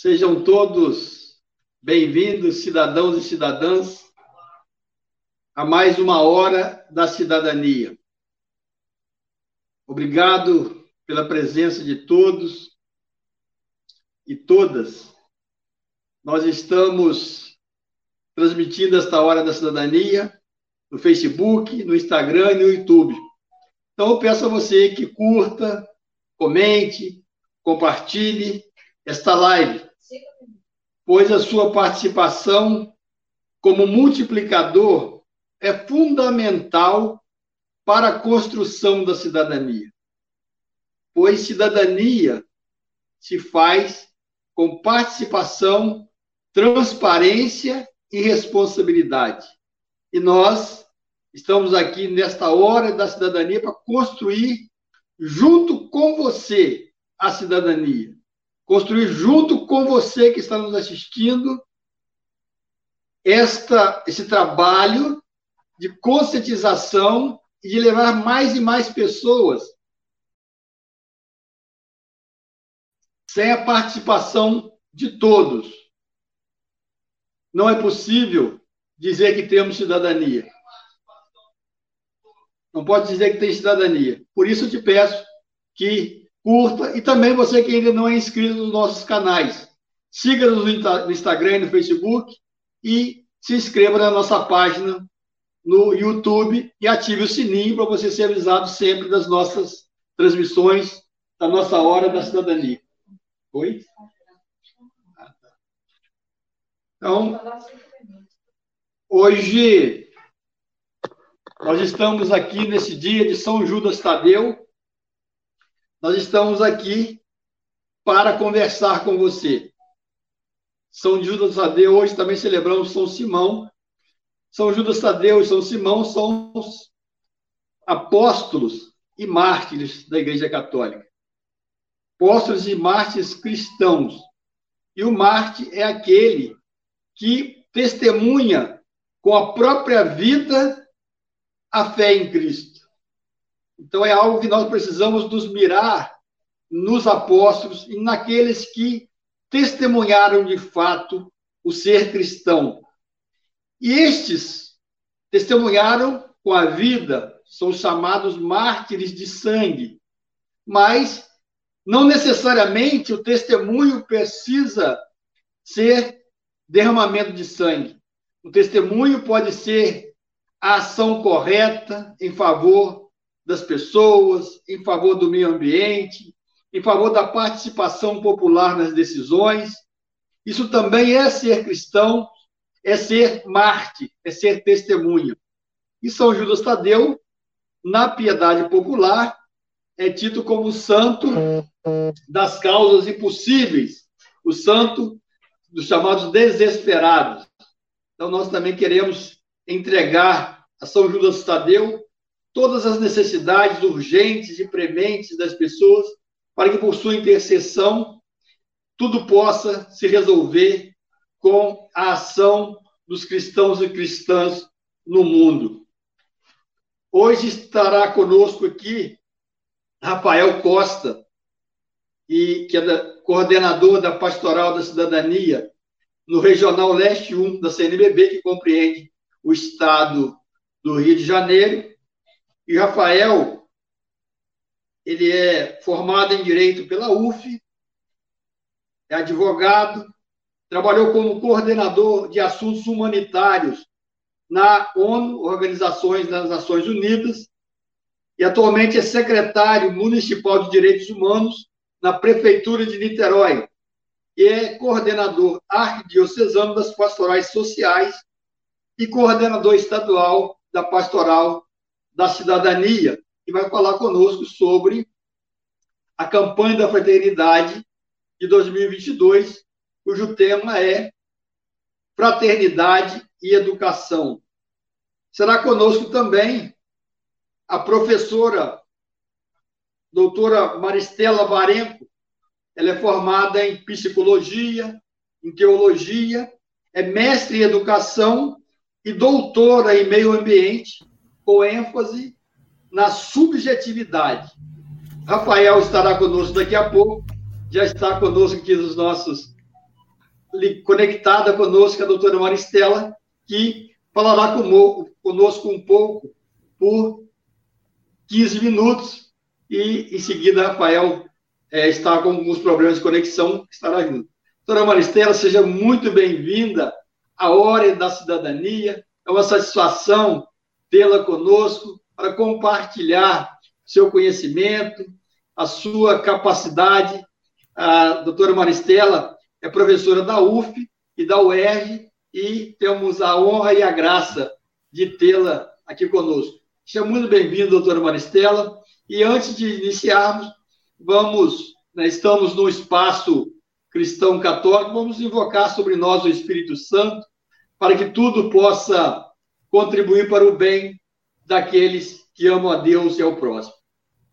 Sejam todos bem-vindos, cidadãos e cidadãs, a mais uma hora da cidadania. Obrigado pela presença de todos e todas. Nós estamos transmitindo esta hora da cidadania no Facebook, no Instagram e no YouTube. Então, eu peço a você que curta, comente, compartilhe esta live pois a sua participação como multiplicador é fundamental para a construção da cidadania. Pois cidadania se faz com participação, transparência e responsabilidade. E nós estamos aqui nesta hora da cidadania para construir, junto com você, a cidadania construir junto com você que está nos assistindo esta, esse trabalho de conscientização e de levar mais e mais pessoas sem a participação de todos. Não é possível dizer que temos cidadania. Não pode dizer que tem cidadania. Por isso eu te peço que curta e também você que ainda não é inscrito nos nossos canais. Siga-nos no Instagram e no Facebook e se inscreva na nossa página no YouTube e ative o sininho para você ser avisado sempre das nossas transmissões da nossa Hora da Cidadania. Oi? Então, hoje nós estamos aqui nesse dia de São Judas Tadeu, nós estamos aqui para conversar com você. São Judas Tadeu, hoje também celebramos São Simão. São Judas Tadeu e São Simão são os apóstolos e mártires da Igreja Católica. Apóstolos e mártires cristãos. E o mártir é aquele que testemunha com a própria vida a fé em Cristo. Então, é algo que nós precisamos nos mirar nos apóstolos e naqueles que testemunharam de fato o ser cristão. E estes testemunharam com a vida, são chamados mártires de sangue. Mas não necessariamente o testemunho precisa ser derramamento de sangue. O testemunho pode ser a ação correta em favor das pessoas, em favor do meio ambiente, em favor da participação popular nas decisões. Isso também é ser cristão, é ser Marte, é ser testemunha. E São Judas Tadeu, na piedade popular, é tido como santo das causas impossíveis, o santo dos chamados desesperados. Então, nós também queremos entregar a São Judas Tadeu todas as necessidades urgentes e prementes das pessoas, para que por sua intercessão tudo possa se resolver com a ação dos cristãos e cristãs no mundo. Hoje estará conosco aqui Rafael Costa, e que é coordenador da Pastoral da Cidadania no Regional Leste 1 da CNBB, que compreende o estado do Rio de Janeiro, e Rafael, ele é formado em Direito pela UF, é advogado, trabalhou como coordenador de assuntos humanitários na ONU, Organizações das Nações Unidas, e atualmente é secretário municipal de Direitos Humanos na Prefeitura de Niterói, e é coordenador arquidiocesano das pastorais sociais e coordenador estadual da pastoral da cidadania, e vai falar conosco sobre a campanha da fraternidade de 2022, cujo tema é Fraternidade e Educação. Será conosco também a professora doutora Maristela Varenco. Ela é formada em psicologia, em teologia, é mestre em educação e doutora em meio ambiente com ênfase na subjetividade. Rafael estará conosco daqui a pouco, já está conosco aqui nos nossos conectada conosco a doutora Maristela, que falará conosco um pouco por 15 minutos e, em seguida, Rafael é, está com alguns problemas de conexão, estará junto. Doutora Maristela, seja muito bem-vinda à Hora da Cidadania. É uma satisfação tê-la conosco para compartilhar seu conhecimento, a sua capacidade. A doutora Maristela é professora da UF e da UERJ e temos a honra e a graça de tê-la aqui conosco. Seja muito bem-vindo, doutora Maristela. E antes de iniciarmos, vamos, né, estamos no espaço cristão católico, vamos invocar sobre nós o Espírito Santo, para que tudo possa contribuir para o bem daqueles que amam a Deus e ao próximo.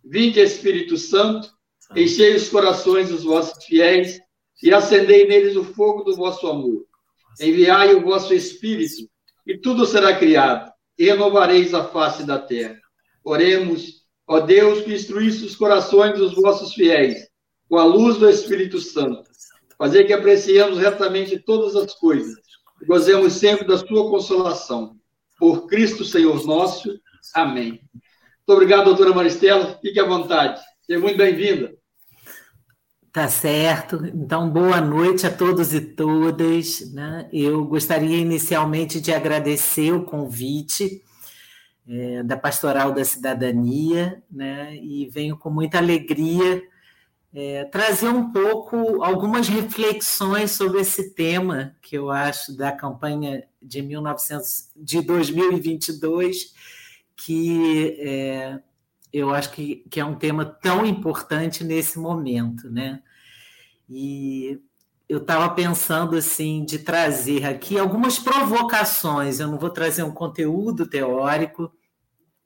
Vinde, Espírito Santo, enchei os corações dos vossos fiéis e acendei neles o fogo do vosso amor. Enviai o vosso Espírito, e tudo será criado, e renovareis a face da terra. Oremos, ó Deus, que instruísse os corações dos vossos fiéis, com a luz do Espírito Santo. Fazer que apreciemos retamente todas as coisas, e gozemos sempre da sua consolação. Por Cristo Senhor nosso. Amém. Muito obrigado, doutora Maristela. Fique à vontade. Seja muito bem-vinda. Tá certo. Então, boa noite a todos e todas. Né? Eu gostaria inicialmente de agradecer o convite é, da Pastoral da Cidadania, né? e venho com muita alegria é, trazer um pouco, algumas reflexões sobre esse tema que eu acho da campanha de, 1900, de 2022, que é, eu acho que, que é um tema tão importante nesse momento, né? E eu estava pensando assim de trazer aqui algumas provocações. Eu não vou trazer um conteúdo teórico,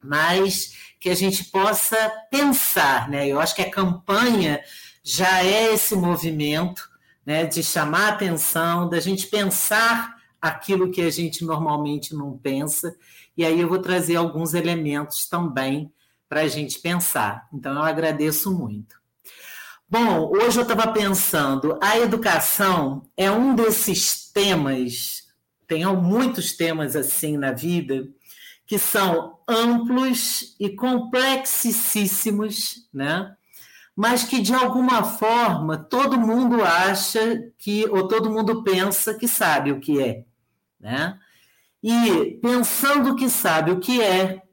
mas que a gente possa pensar, né? Eu acho que a campanha já é esse movimento, né, de chamar a atenção, da gente pensar aquilo que a gente normalmente não pensa. E aí eu vou trazer alguns elementos também para a gente pensar. Então, eu agradeço muito. Bom, hoje eu estava pensando, a educação é um desses temas, tem muitos temas assim na vida, que são amplos e complexíssimos, né? mas que de alguma forma todo mundo acha que, ou todo mundo pensa que sabe o que é. Né? E pensando que sabe o que é,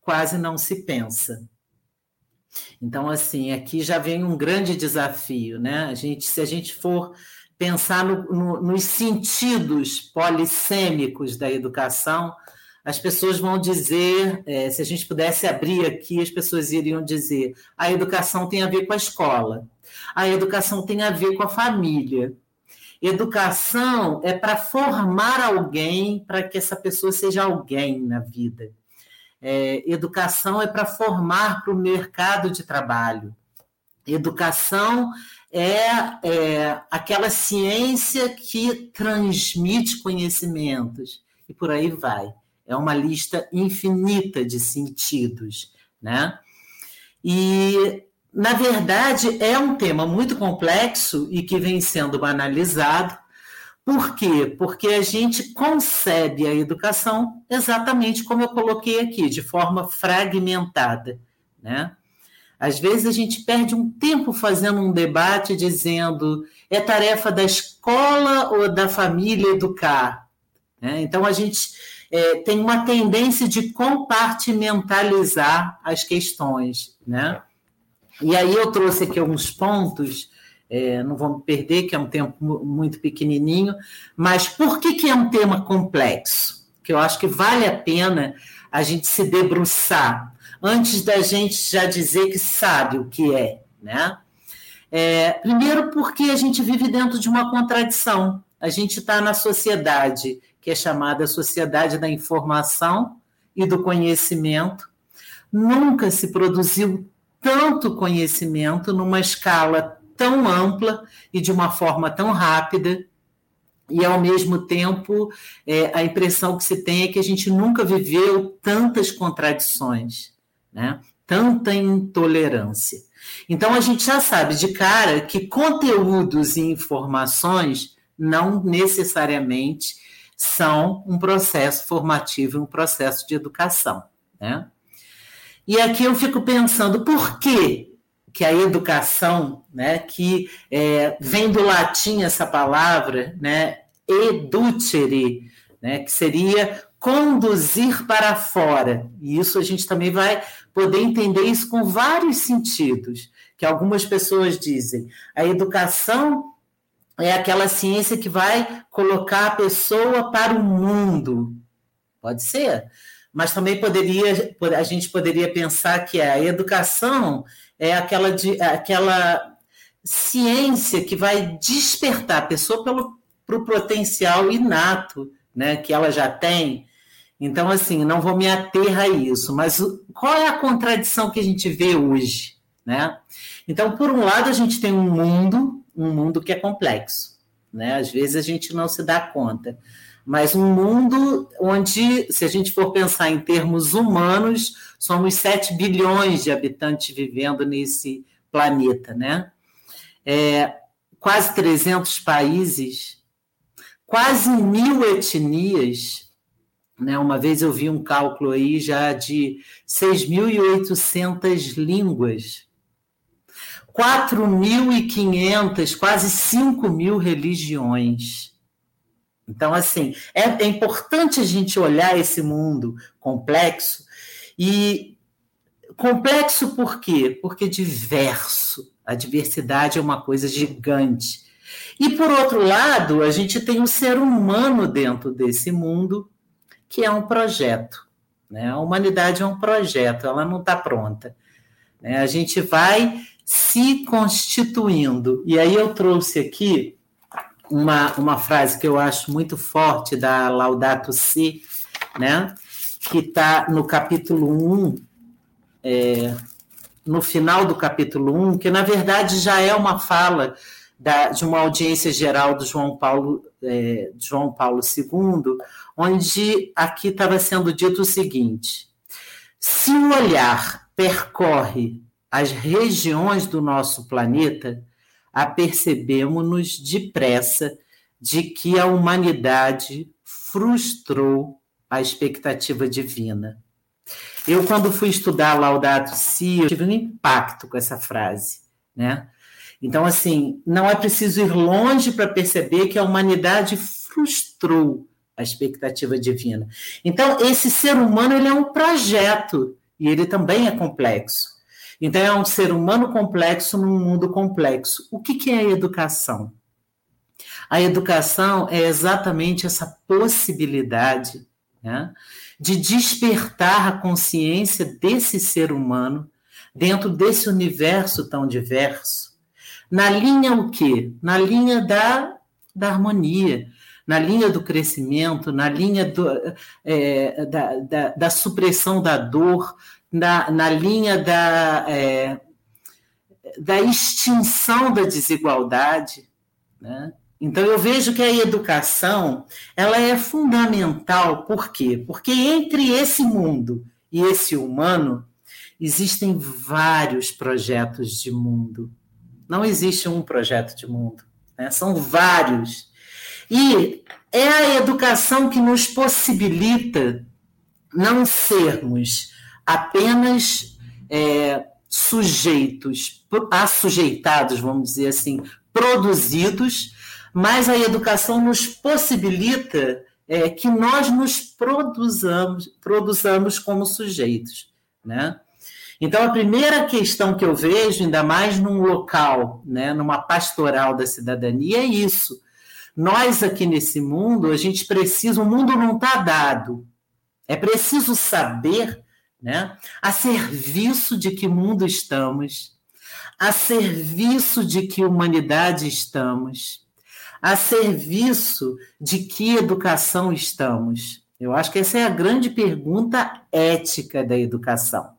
quase não se pensa. Então, assim, aqui já vem um grande desafio, né? A gente, se a gente for pensar no, no, nos sentidos polissêmicos da educação, as pessoas vão dizer, é, se a gente pudesse abrir aqui, as pessoas iriam dizer: a educação tem a ver com a escola, a educação tem a ver com a família. Educação é para formar alguém para que essa pessoa seja alguém na vida. É, educação é para formar para o mercado de trabalho. Educação é, é aquela ciência que transmite conhecimentos e por aí vai. É uma lista infinita de sentidos, né? E na verdade é um tema muito complexo e que vem sendo banalizado por quê? Porque a gente concebe a educação exatamente como eu coloquei aqui, de forma fragmentada. Né? Às vezes a gente perde um tempo fazendo um debate dizendo é tarefa da escola ou da família educar. Né? Então a gente é, tem uma tendência de compartimentalizar as questões. Né? E aí eu trouxe aqui alguns pontos é, não vamos perder, que é um tempo muito pequenininho, mas por que, que é um tema complexo? Que eu acho que vale a pena a gente se debruçar antes da gente já dizer que sabe o que é, né? É, primeiro, porque a gente vive dentro de uma contradição. A gente está na sociedade que é chamada sociedade da informação e do conhecimento. Nunca se produziu tanto conhecimento numa escala tão ampla e de uma forma tão rápida, e ao mesmo tempo é, a impressão que se tem é que a gente nunca viveu tantas contradições, né? tanta intolerância. Então a gente já sabe de cara que conteúdos e informações não necessariamente são um processo formativo, um processo de educação. Né? E aqui eu fico pensando, por que, que a educação, né, que é, vem do latim essa palavra, né, educere, né, que seria conduzir para fora. E isso a gente também vai poder entender isso com vários sentidos, que algumas pessoas dizem. A educação é aquela ciência que vai colocar a pessoa para o mundo. Pode ser, mas também poderia a gente poderia pensar que a educação é aquela, aquela ciência que vai despertar a pessoa pelo pro potencial inato né, que ela já tem então, assim, não vou me ater a isso, mas qual é a contradição que a gente vê hoje? Né? Então, por um lado, a gente tem um mundo, um mundo que é complexo. Né? Às vezes a gente não se dá conta. Mas um mundo onde, se a gente for pensar em termos humanos, somos 7 bilhões de habitantes vivendo nesse planeta, né? É, quase 300 países, quase mil etnias, né? Uma vez eu vi um cálculo aí já de 6.800 línguas, 4.500, quase 5 mil religiões. Então, assim, é, é importante a gente olhar esse mundo complexo e complexo por quê? Porque diverso. A diversidade é uma coisa gigante. E por outro lado, a gente tem o ser humano dentro desse mundo que é um projeto. Né? A humanidade é um projeto, ela não está pronta. Né? A gente vai se constituindo. E aí eu trouxe aqui uma, uma frase que eu acho muito forte da Laudato Si, né? que está no capítulo 1, é, no final do capítulo 1, que na verdade já é uma fala da, de uma audiência geral do João Paulo, é, João Paulo II, onde aqui estava sendo dito o seguinte: se o olhar percorre as regiões do nosso planeta, apercebemos-nos depressa de que a humanidade frustrou a expectativa divina. Eu, quando fui estudar Laudato Si, eu tive um impacto com essa frase, né? Então, assim, não é preciso ir longe para perceber que a humanidade frustrou a expectativa divina. Então, esse ser humano ele é um projeto e ele também é complexo. Então, é um ser humano complexo num mundo complexo. O que, que é a educação? A educação é exatamente essa possibilidade né, de despertar a consciência desse ser humano dentro desse universo tão diverso. Na linha o quê? Na linha da, da harmonia, na linha do crescimento, na linha do, é, da, da, da, supressão da dor, na, na linha da, é, da extinção da desigualdade. Né? Então eu vejo que a educação ela é fundamental, por quê? Porque entre esse mundo e esse humano existem vários projetos de mundo. Não existe um projeto de mundo, né? são vários. E é a educação que nos possibilita não sermos apenas é, sujeitos, assujeitados, vamos dizer assim, produzidos, mas a educação nos possibilita é, que nós nos produzamos, produzamos como sujeitos. Né? Então, a primeira questão que eu vejo, ainda mais num local, né, numa pastoral da cidadania, é isso nós aqui nesse mundo, a gente precisa, o mundo não está dado. É preciso saber, né, a serviço de que mundo estamos, a serviço de que humanidade estamos, a serviço de que educação estamos. Eu acho que essa é a grande pergunta ética da educação.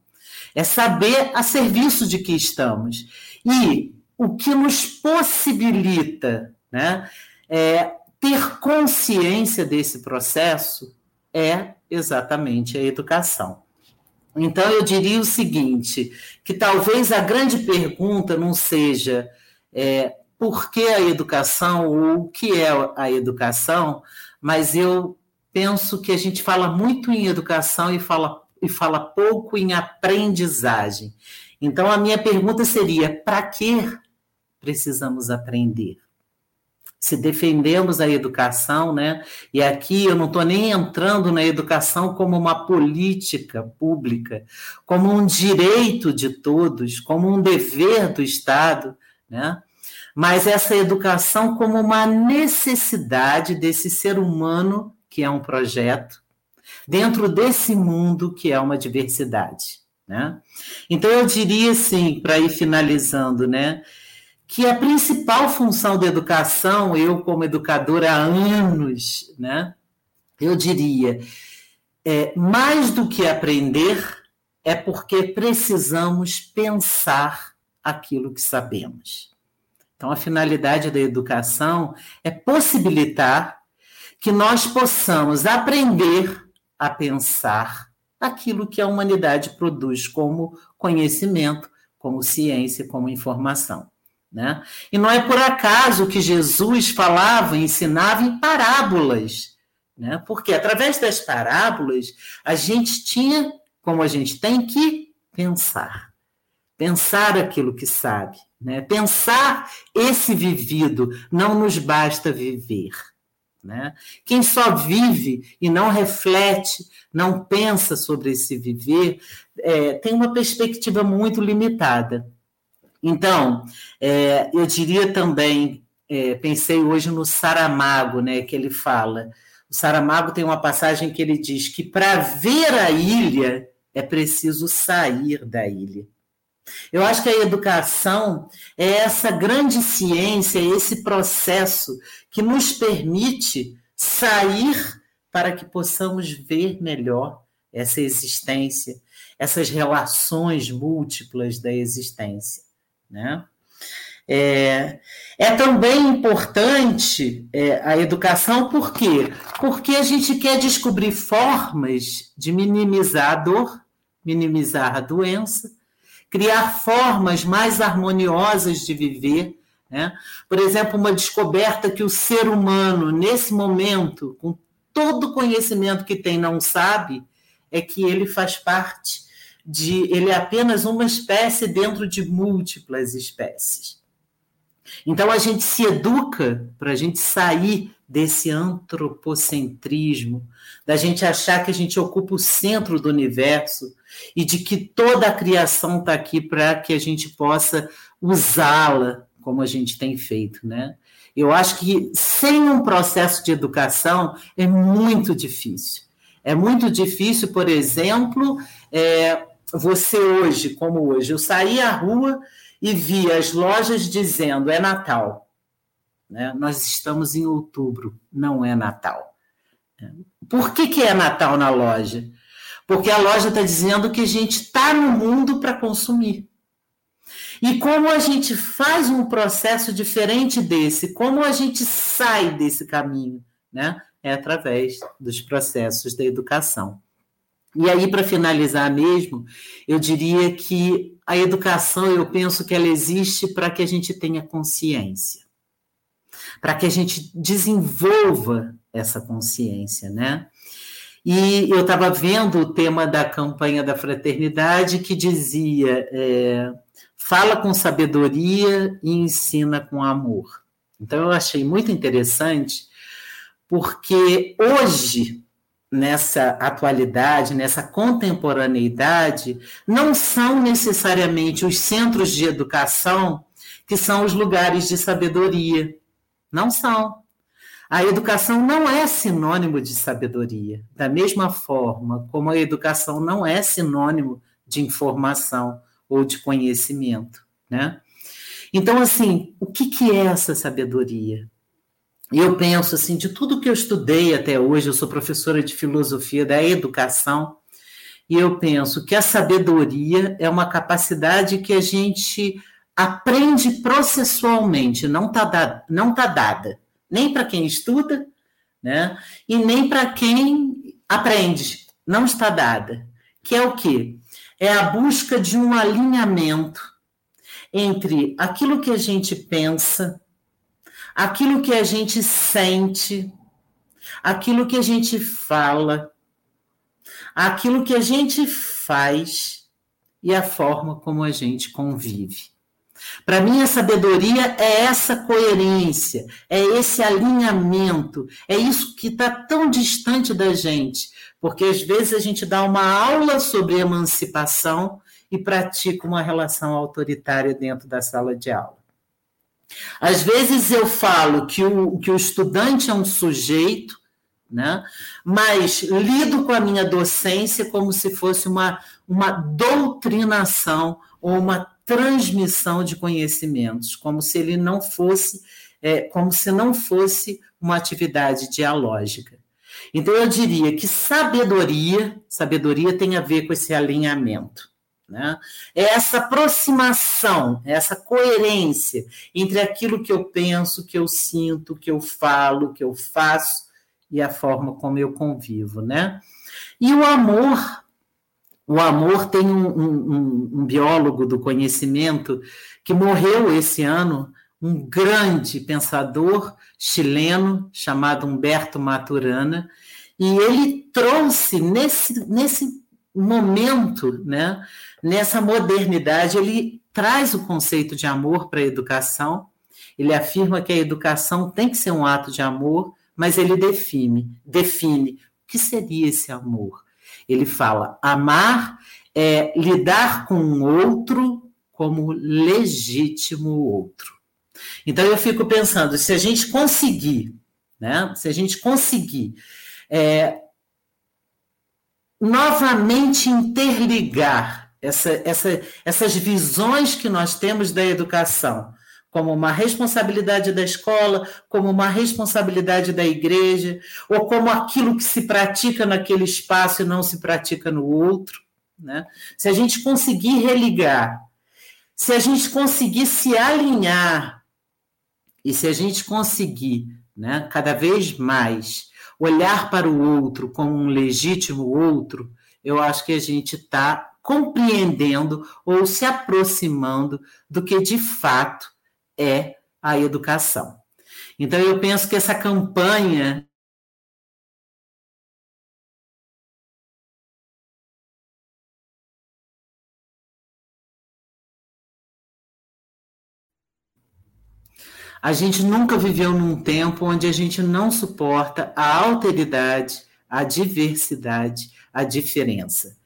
É saber a serviço de que estamos. E o que nos possibilita né, é, ter consciência desse processo é exatamente a educação. Então, eu diria o seguinte: que talvez a grande pergunta não seja é, por que a educação ou o que é a educação, mas eu penso que a gente fala muito em educação e fala, e fala pouco em aprendizagem. Então, a minha pergunta seria: para que precisamos aprender? Se defendemos a educação, né? E aqui eu não estou nem entrando na educação como uma política pública, como um direito de todos, como um dever do Estado, né? Mas essa educação como uma necessidade desse ser humano que é um projeto, dentro desse mundo que é uma diversidade. Né? Então, eu diria assim, para ir finalizando, né, que a principal função da educação, eu como educadora há anos, né, eu diria, é, mais do que aprender, é porque precisamos pensar aquilo que sabemos. Então, a finalidade da educação é possibilitar que nós possamos aprender a pensar aquilo que a humanidade produz como conhecimento, como ciência, como informação. Né? E não é por acaso que Jesus falava, ensinava em parábolas, né? porque através das parábolas a gente tinha, como a gente tem, que pensar. Pensar aquilo que sabe. Né? Pensar esse vivido, não nos basta viver. Né? Quem só vive e não reflete, não pensa sobre esse viver, é, tem uma perspectiva muito limitada. Então, é, eu diria também, é, pensei hoje no Saramago, né, que ele fala. O Saramago tem uma passagem que ele diz que para ver a ilha é preciso sair da ilha. Eu acho que a educação é essa grande ciência, esse processo que nos permite sair para que possamos ver melhor essa existência, essas relações múltiplas da existência. Né? É, é também importante é, a educação, por quê? Porque a gente quer descobrir formas de minimizar a dor, minimizar a doença, criar formas mais harmoniosas de viver. Né? Por exemplo, uma descoberta que o ser humano, nesse momento, com todo o conhecimento que tem, não sabe, é que ele faz parte de. Ele é apenas uma espécie dentro de múltiplas espécies. Então a gente se educa para a gente sair desse antropocentrismo, da gente achar que a gente ocupa o centro do universo e de que toda a criação está aqui para que a gente possa usá-la como a gente tem feito, né? Eu acho que sem um processo de educação é muito difícil. É muito difícil, por exemplo, é, você hoje, como hoje, eu saí à rua e vi as lojas dizendo é Natal. Né? Nós estamos em outubro, não é Natal. Por que, que é Natal na loja? Porque a loja está dizendo que a gente está no mundo para consumir. E como a gente faz um processo diferente desse, como a gente sai desse caminho, né? É através dos processos da educação. E aí, para finalizar mesmo, eu diria que a educação, eu penso que ela existe para que a gente tenha consciência, para que a gente desenvolva essa consciência, né? E eu estava vendo o tema da campanha da fraternidade que dizia: é, fala com sabedoria e ensina com amor. Então eu achei muito interessante, porque hoje, nessa atualidade, nessa contemporaneidade, não são necessariamente os centros de educação que são os lugares de sabedoria. Não são. A educação não é sinônimo de sabedoria, da mesma forma como a educação não é sinônimo de informação ou de conhecimento, né? Então, assim, o que, que é essa sabedoria? Eu penso assim, de tudo que eu estudei até hoje, eu sou professora de filosofia da educação, e eu penso que a sabedoria é uma capacidade que a gente aprende processualmente, não está não tá dada nem para quem estuda, né? E nem para quem aprende, não está dada. Que é o quê? É a busca de um alinhamento entre aquilo que a gente pensa, aquilo que a gente sente, aquilo que a gente fala, aquilo que a gente faz e a forma como a gente convive. Para mim, a sabedoria é essa coerência, é esse alinhamento, é isso que está tão distante da gente, porque às vezes a gente dá uma aula sobre emancipação e pratica uma relação autoritária dentro da sala de aula. Às vezes eu falo que o, que o estudante é um sujeito, né? mas lido com a minha docência como se fosse uma, uma doutrinação ou uma transmissão de conhecimentos, como se ele não fosse, é, como se não fosse uma atividade dialógica. Então eu diria que sabedoria, sabedoria tem a ver com esse alinhamento. Né? É essa aproximação, é essa coerência entre aquilo que eu penso, que eu sinto, que eu falo, que eu faço e a forma como eu convivo. Né? E o amor, o amor tem um, um, um biólogo do conhecimento que morreu esse ano, um grande pensador chileno chamado Humberto Maturana, e ele trouxe nesse, nesse momento, né, nessa modernidade, ele traz o conceito de amor para a educação. Ele afirma que a educação tem que ser um ato de amor, mas ele define, define o que seria esse amor. Ele fala: amar é lidar com o outro como legítimo outro. Então eu fico pensando, se a gente conseguir, né, se a gente conseguir é, novamente interligar essa, essa, essas visões que nós temos da educação como uma responsabilidade da escola, como uma responsabilidade da igreja, ou como aquilo que se pratica naquele espaço e não se pratica no outro. Né? Se a gente conseguir religar, se a gente conseguir se alinhar, e se a gente conseguir né, cada vez mais olhar para o outro como um legítimo outro, eu acho que a gente está compreendendo ou se aproximando do que de fato é a educação. Então, eu penso que essa campanha A gente nunca viveu num tempo onde a gente não suporta a alteridade, a diversidade, a diferença.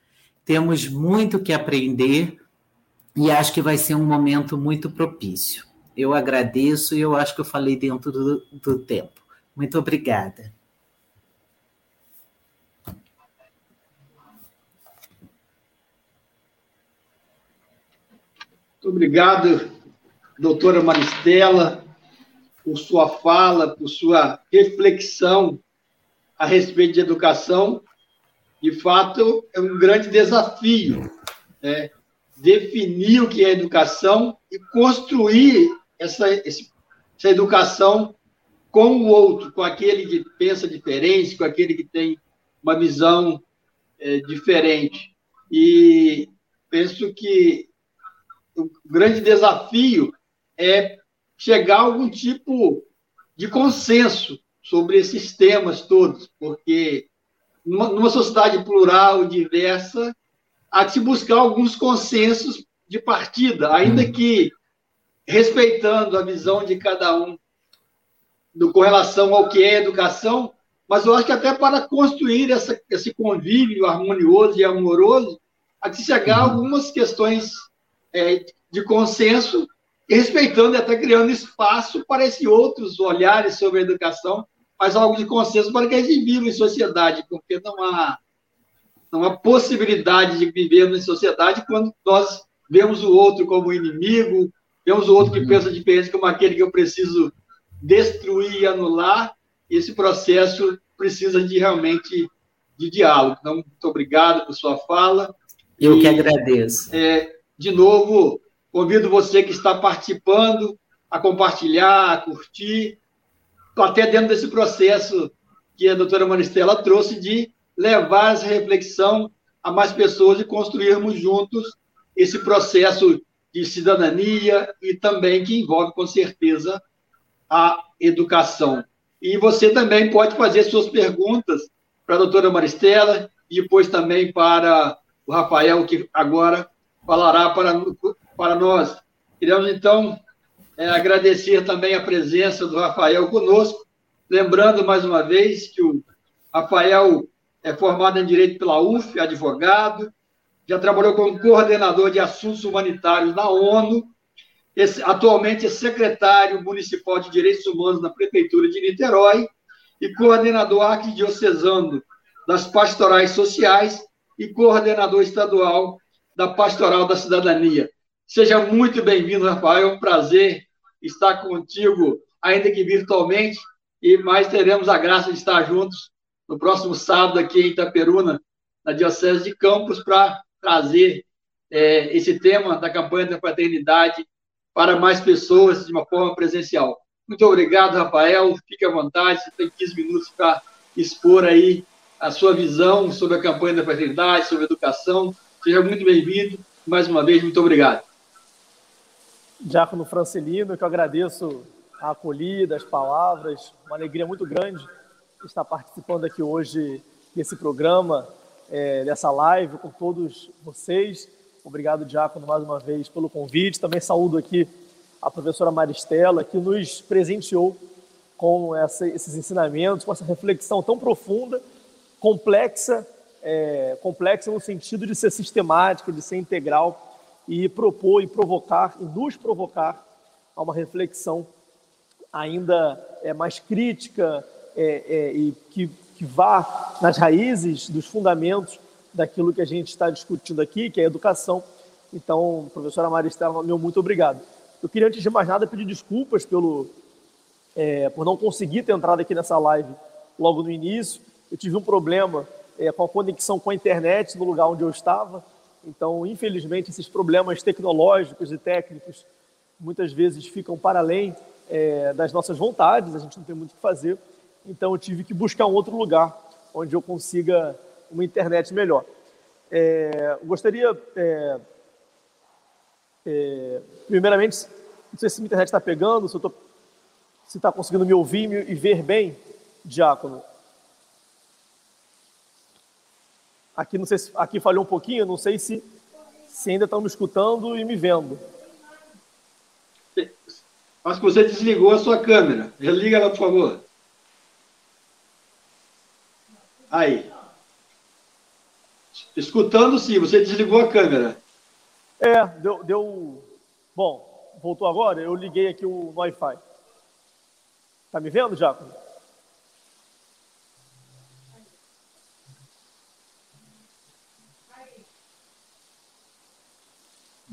Temos muito que aprender e acho que vai ser um momento muito propício. Eu agradeço e eu acho que eu falei dentro do, do tempo. Muito obrigada. Muito obrigado, doutora Maristela por sua fala, por sua reflexão a respeito de educação. De fato, é um grande desafio né? definir o que é educação e construir essa, essa educação com o outro, com aquele que pensa diferente, com aquele que tem uma visão é, diferente. E penso que o grande desafio é chegar a algum tipo de consenso sobre esses temas todos, porque numa, numa sociedade plural, diversa, há que se buscar alguns consensos de partida, ainda hum. que respeitando a visão de cada um do, com relação ao que é educação, mas eu acho que até para construir essa, esse convívio harmonioso e amoroso, há que chegar a uhum. algumas questões é, de consenso respeitando e até criando espaço para esses outros olhares sobre a educação, mas algo de consenso para que a gente viva em sociedade, porque não há, não há possibilidade de vivermos em sociedade quando nós vemos o outro como inimigo, vemos o outro que uhum. pensa diferente como aquele que eu preciso destruir e anular. Esse processo precisa de realmente de diálogo. Então, muito obrigado por sua fala. Eu e, que agradeço. É, de novo, Convido você que está participando a compartilhar, a curtir, até dentro desse processo que a doutora Maristela trouxe de levar essa reflexão a mais pessoas e construirmos juntos esse processo de cidadania e também que envolve, com certeza, à educação. E você também pode fazer suas perguntas para a doutora Maristela e depois também para o Rafael, que agora falará para, para nós. Queremos, então, é, agradecer também a presença do Rafael conosco, lembrando mais uma vez que o Rafael é formado em Direito pela UF, advogado, já trabalhou como coordenador de assuntos humanitários na ONU, esse, atualmente é secretário municipal de Direitos Humanos na Prefeitura de Niterói e coordenador arquidiocesano das pastorais sociais e coordenador estadual da Pastoral da Cidadania. Seja muito bem-vindo, Rafael. É um prazer estar contigo, ainda que virtualmente, e mais teremos a graça de estar juntos no próximo sábado aqui em Itaperuna, na Diocese de Campos, para trazer é, esse tema da campanha da fraternidade para mais pessoas de uma forma presencial. Muito obrigado, Rafael. Fique à vontade, você tem 15 minutos para expor aí a sua visão sobre a campanha da fraternidade, sobre a educação. Seja muito bem-vindo. Mais uma vez, muito obrigado. Diácono Francelino, que eu agradeço a acolhida, as palavras, uma alegria muito grande estar participando aqui hoje desse programa, é, dessa live com todos vocês. Obrigado, Diácono, mais uma vez pelo convite. Também saúdo aqui a professora Maristela, que nos presenteou com essa, esses ensinamentos, com essa reflexão tão profunda, complexa, é, complexa no sentido de ser sistemática, de ser integral e propor e provocar, e nos provocar a uma reflexão ainda é, mais crítica é, é, e que, que vá nas raízes dos fundamentos daquilo que a gente está discutindo aqui, que é a educação. Então, professora Maristela, meu muito obrigado. Eu queria, antes de mais nada, pedir desculpas pelo, é, por não conseguir ter entrado aqui nessa live logo no início. Eu tive um problema é, com a conexão com a internet no lugar onde eu estava. Então, infelizmente, esses problemas tecnológicos e técnicos muitas vezes ficam para além é, das nossas vontades, a gente não tem muito o que fazer. Então, eu tive que buscar um outro lugar onde eu consiga uma internet melhor. É, gostaria, é, é, primeiramente, não sei se a internet está pegando, se está conseguindo me ouvir e ver bem, Diácono. Aqui, não sei se, aqui falhou um pouquinho, não sei se, se ainda estão me escutando e me vendo. Acho que você desligou a sua câmera. Religa ela, por favor. Aí. Escutando sim, você desligou a câmera. É, deu. deu... Bom, voltou agora? Eu liguei aqui o Wi-Fi. Tá me vendo, Jaco?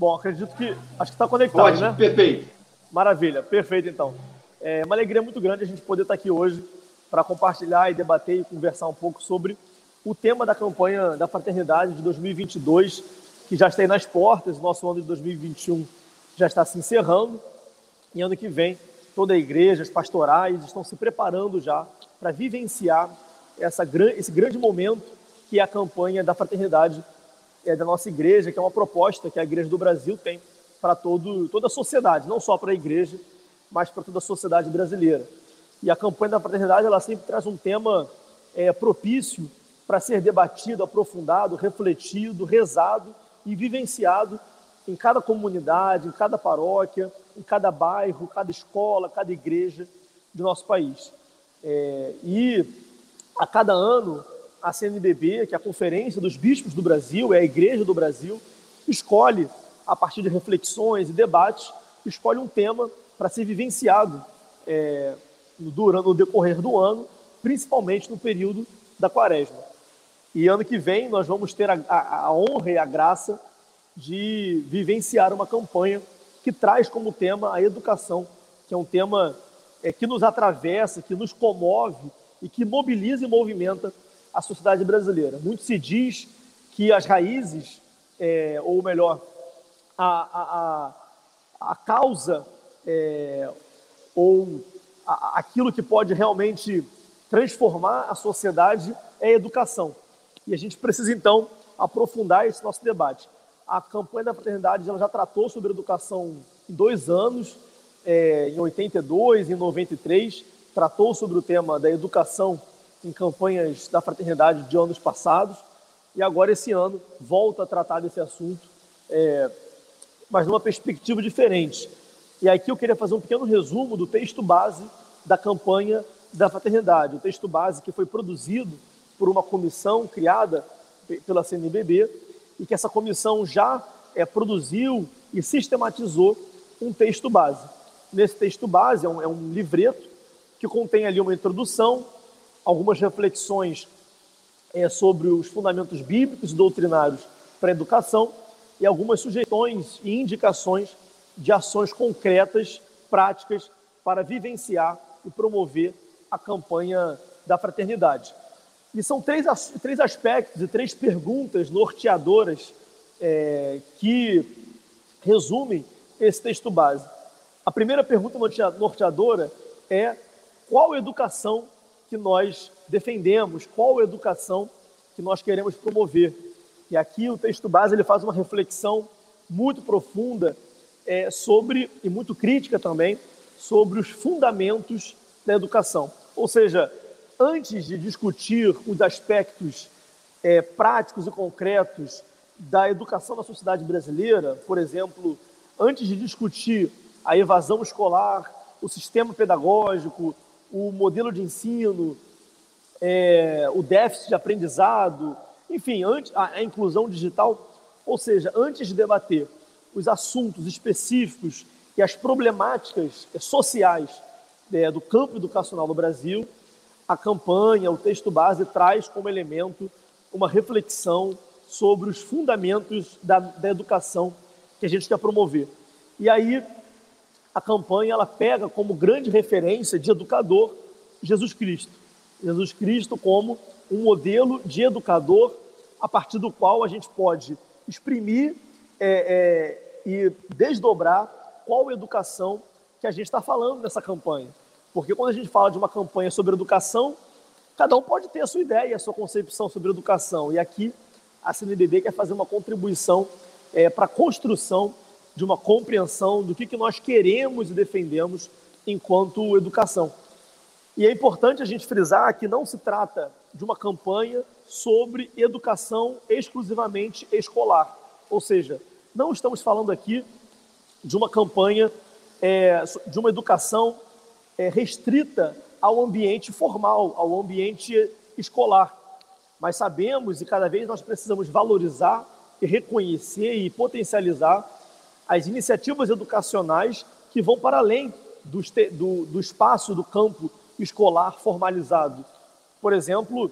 Bom, acredito que. Acho que está conectado, Pode, né? Perfeito. Maravilha, perfeito então. É uma alegria muito grande a gente poder estar aqui hoje para compartilhar e debater e conversar um pouco sobre o tema da campanha da Fraternidade de 2022, que já está aí nas portas, nosso ano de 2021 já está se encerrando, e ano que vem toda a igreja, as pastorais estão se preparando já para vivenciar essa, esse grande momento que é a campanha da Fraternidade é, da nossa igreja, que é uma proposta que a Igreja do Brasil tem para toda a sociedade, não só para a igreja, mas para toda a sociedade brasileira. E a campanha da fraternidade ela sempre traz um tema é, propício para ser debatido, aprofundado, refletido, rezado e vivenciado em cada comunidade, em cada paróquia, em cada bairro, cada escola, cada igreja do nosso país. É, e a cada ano, a CNBB, que é a Conferência dos Bispos do Brasil, é a Igreja do Brasil, escolhe, a partir de reflexões e debates, escolhe um tema para ser vivenciado é, durante no decorrer do ano, principalmente no período da quaresma. E ano que vem nós vamos ter a, a, a honra e a graça de vivenciar uma campanha que traz como tema a educação, que é um tema é, que nos atravessa, que nos comove e que mobiliza e movimenta a sociedade brasileira. Muito se diz que as raízes, é, ou melhor, a, a, a causa é, ou a, aquilo que pode realmente transformar a sociedade é a educação. E a gente precisa, então, aprofundar esse nosso debate. A campanha da fraternidade já tratou sobre educação em dois anos é, em 82, em 93, tratou sobre o tema da educação em campanhas da fraternidade de anos passados, e agora, esse ano, volta a tratar desse assunto, é, mas numa perspectiva diferente. E aqui eu queria fazer um pequeno resumo do texto base da campanha da fraternidade, o texto base que foi produzido por uma comissão criada pela CNBB e que essa comissão já é, produziu e sistematizou um texto base. Nesse texto base é um, é um livreto que contém ali uma introdução, algumas reflexões é, sobre os fundamentos bíblicos e doutrinários para a educação e algumas sugestões e indicações de ações concretas, práticas, para vivenciar e promover a campanha da fraternidade. E são três, três aspectos e três perguntas norteadoras é, que resumem esse texto base. A primeira pergunta norteadora é qual educação que nós defendemos, qual educação que nós queremos promover. E aqui o texto base ele faz uma reflexão muito profunda é, sobre, e muito crítica também, sobre os fundamentos da educação. Ou seja, antes de discutir os aspectos é, práticos e concretos da educação na sociedade brasileira, por exemplo, antes de discutir a evasão escolar, o sistema pedagógico, o modelo de ensino, é, o déficit de aprendizado, enfim, antes, a, a inclusão digital, ou seja, antes de debater os assuntos específicos e as problemáticas sociais é, do campo educacional no Brasil, a campanha, o texto base traz como elemento uma reflexão sobre os fundamentos da, da educação que a gente quer promover. E aí a campanha ela pega como grande referência de educador Jesus Cristo. Jesus Cristo como um modelo de educador a partir do qual a gente pode exprimir é, é, e desdobrar qual educação que a gente está falando nessa campanha. Porque quando a gente fala de uma campanha sobre educação, cada um pode ter a sua ideia, a sua concepção sobre educação. E aqui a CNBB quer fazer uma contribuição é, para a construção de uma compreensão do que, que nós queremos e defendemos enquanto educação. E é importante a gente frisar que não se trata de uma campanha sobre educação exclusivamente escolar. Ou seja, não estamos falando aqui de uma campanha é, de uma educação é, restrita ao ambiente formal, ao ambiente escolar. Mas sabemos e cada vez nós precisamos valorizar e reconhecer e potencializar as iniciativas educacionais que vão para além do, do, do espaço do campo escolar formalizado. Por exemplo,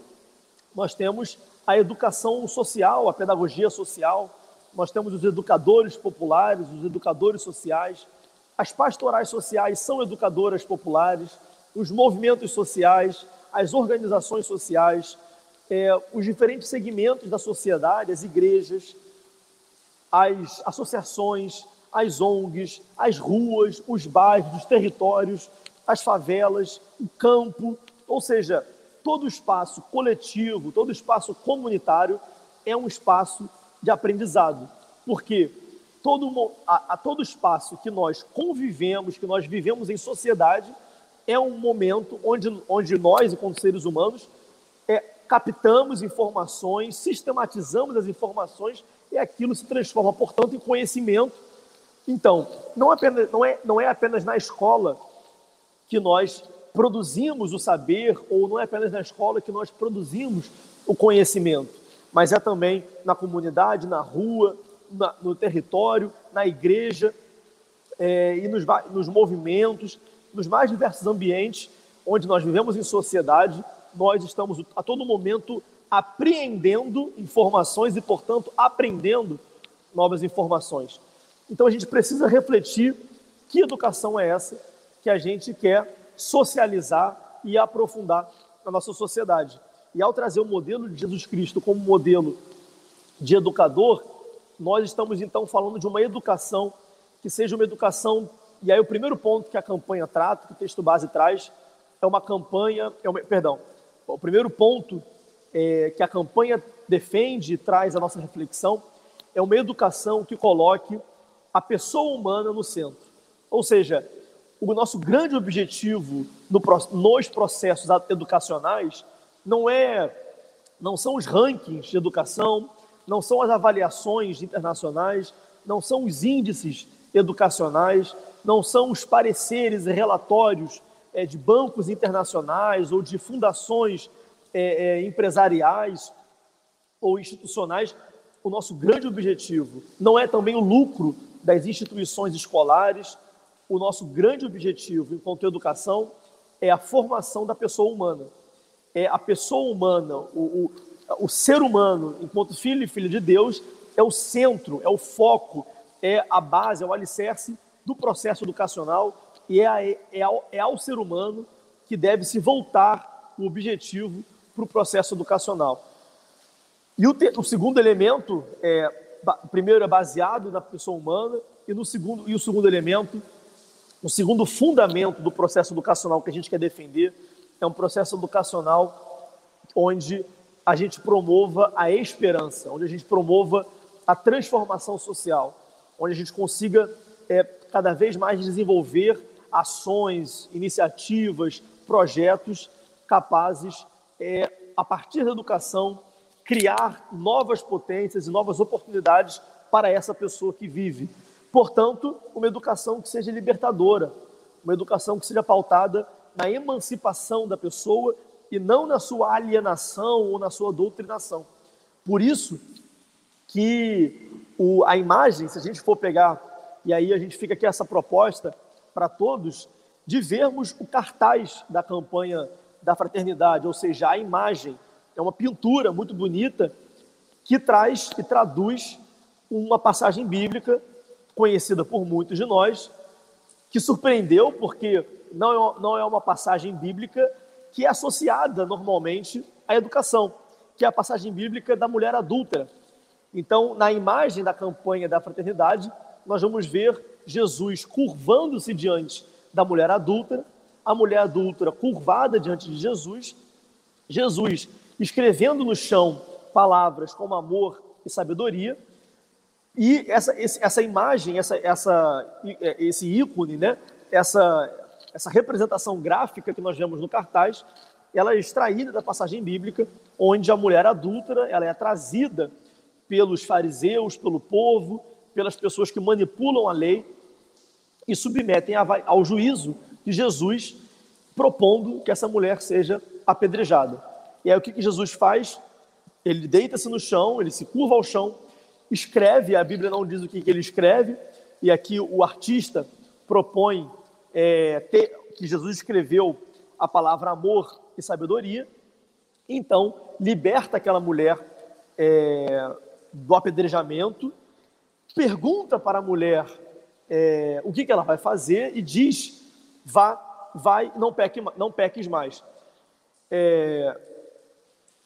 nós temos a educação social, a pedagogia social, nós temos os educadores populares, os educadores sociais, as pastorais sociais são educadoras populares, os movimentos sociais, as organizações sociais, é, os diferentes segmentos da sociedade, as igrejas, as associações, as ONGs, as ruas, os bairros, os territórios, as favelas, o campo, ou seja, todo espaço coletivo, todo espaço comunitário é um espaço de aprendizado, porque todo, a, a todo espaço que nós convivemos, que nós vivemos em sociedade, é um momento onde, onde nós, enquanto seres humanos, é, captamos informações, sistematizamos as informações e aquilo se transforma, portanto, em conhecimento. Então, não, apenas, não, é, não é apenas na escola que nós produzimos o saber, ou não é apenas na escola que nós produzimos o conhecimento, mas é também na comunidade, na rua, na, no território, na igreja é, e nos, nos movimentos, nos mais diversos ambientes onde nós vivemos em sociedade, nós estamos a todo momento apreendendo informações e, portanto, aprendendo novas informações. Então a gente precisa refletir que educação é essa que a gente quer socializar e aprofundar na nossa sociedade. E ao trazer o modelo de Jesus Cristo como modelo de educador, nós estamos então falando de uma educação que seja uma educação. E aí, o primeiro ponto que a campanha trata, que o texto base traz, é uma campanha. É uma, perdão, o primeiro ponto é, que a campanha defende e traz a nossa reflexão é uma educação que coloque a pessoa humana no centro. Ou seja, o nosso grande objetivo no, nos processos educacionais não é não são os rankings de educação, não são as avaliações internacionais, não são os índices educacionais, não são os pareceres e relatórios é, de bancos internacionais ou de fundações é, é, empresariais ou institucionais. O nosso grande objetivo não é também o lucro das instituições escolares, o nosso grande objetivo enquanto educação é a formação da pessoa humana. É a pessoa humana, o, o, o ser humano, enquanto filho e filha de Deus, é o centro, é o foco, é a base, é o alicerce do processo educacional e é, a, é, ao, é ao ser humano que deve se voltar o objetivo para o processo educacional. E o, te, o segundo elemento, é, o primeiro é baseado na pessoa humana e, no segundo, e o segundo elemento o segundo fundamento do processo educacional que a gente quer defender é um processo educacional onde a gente promova a esperança, onde a gente promova a transformação social, onde a gente consiga é, cada vez mais desenvolver ações, iniciativas, projetos capazes, é, a partir da educação, criar novas potências e novas oportunidades para essa pessoa que vive. Portanto, uma educação que seja libertadora, uma educação que seja pautada na emancipação da pessoa e não na sua alienação ou na sua doutrinação. Por isso que o, a imagem, se a gente for pegar, e aí a gente fica aqui essa proposta para todos, de vermos o cartaz da campanha da fraternidade, ou seja, a imagem, é uma pintura muito bonita que traz, que traduz uma passagem bíblica conhecida por muitos de nós, que surpreendeu porque não é, não é uma passagem bíblica que é associada normalmente à educação, que é a passagem bíblica da mulher adúltera. Então, na imagem da campanha da fraternidade, nós vamos ver Jesus curvando-se diante da mulher adúltera, a mulher adúltera curvada diante de Jesus, Jesus escrevendo no chão palavras como amor e sabedoria, e essa, essa imagem, essa, essa, é, esse ícone, né? essa, essa representação gráfica que nós vemos no cartaz, ela é extraída da passagem bíblica, onde a mulher adúltera ela é trazida pelos fariseus, pelo povo, pelas pessoas que manipulam a lei e submetem ao juízo de Jesus, propondo que essa mulher seja apedrejada. E aí o que, que Jesus faz? Ele deita-se no chão, ele se curva ao chão, escreve, a Bíblia não diz o que, que ele escreve, e aqui o artista propõe é, ter, que Jesus escreveu a palavra amor e sabedoria, então liberta aquela mulher é, do apedrejamento, pergunta para a mulher é, o que, que ela vai fazer e diz: vá, vai, não, peque, não peques mais. É,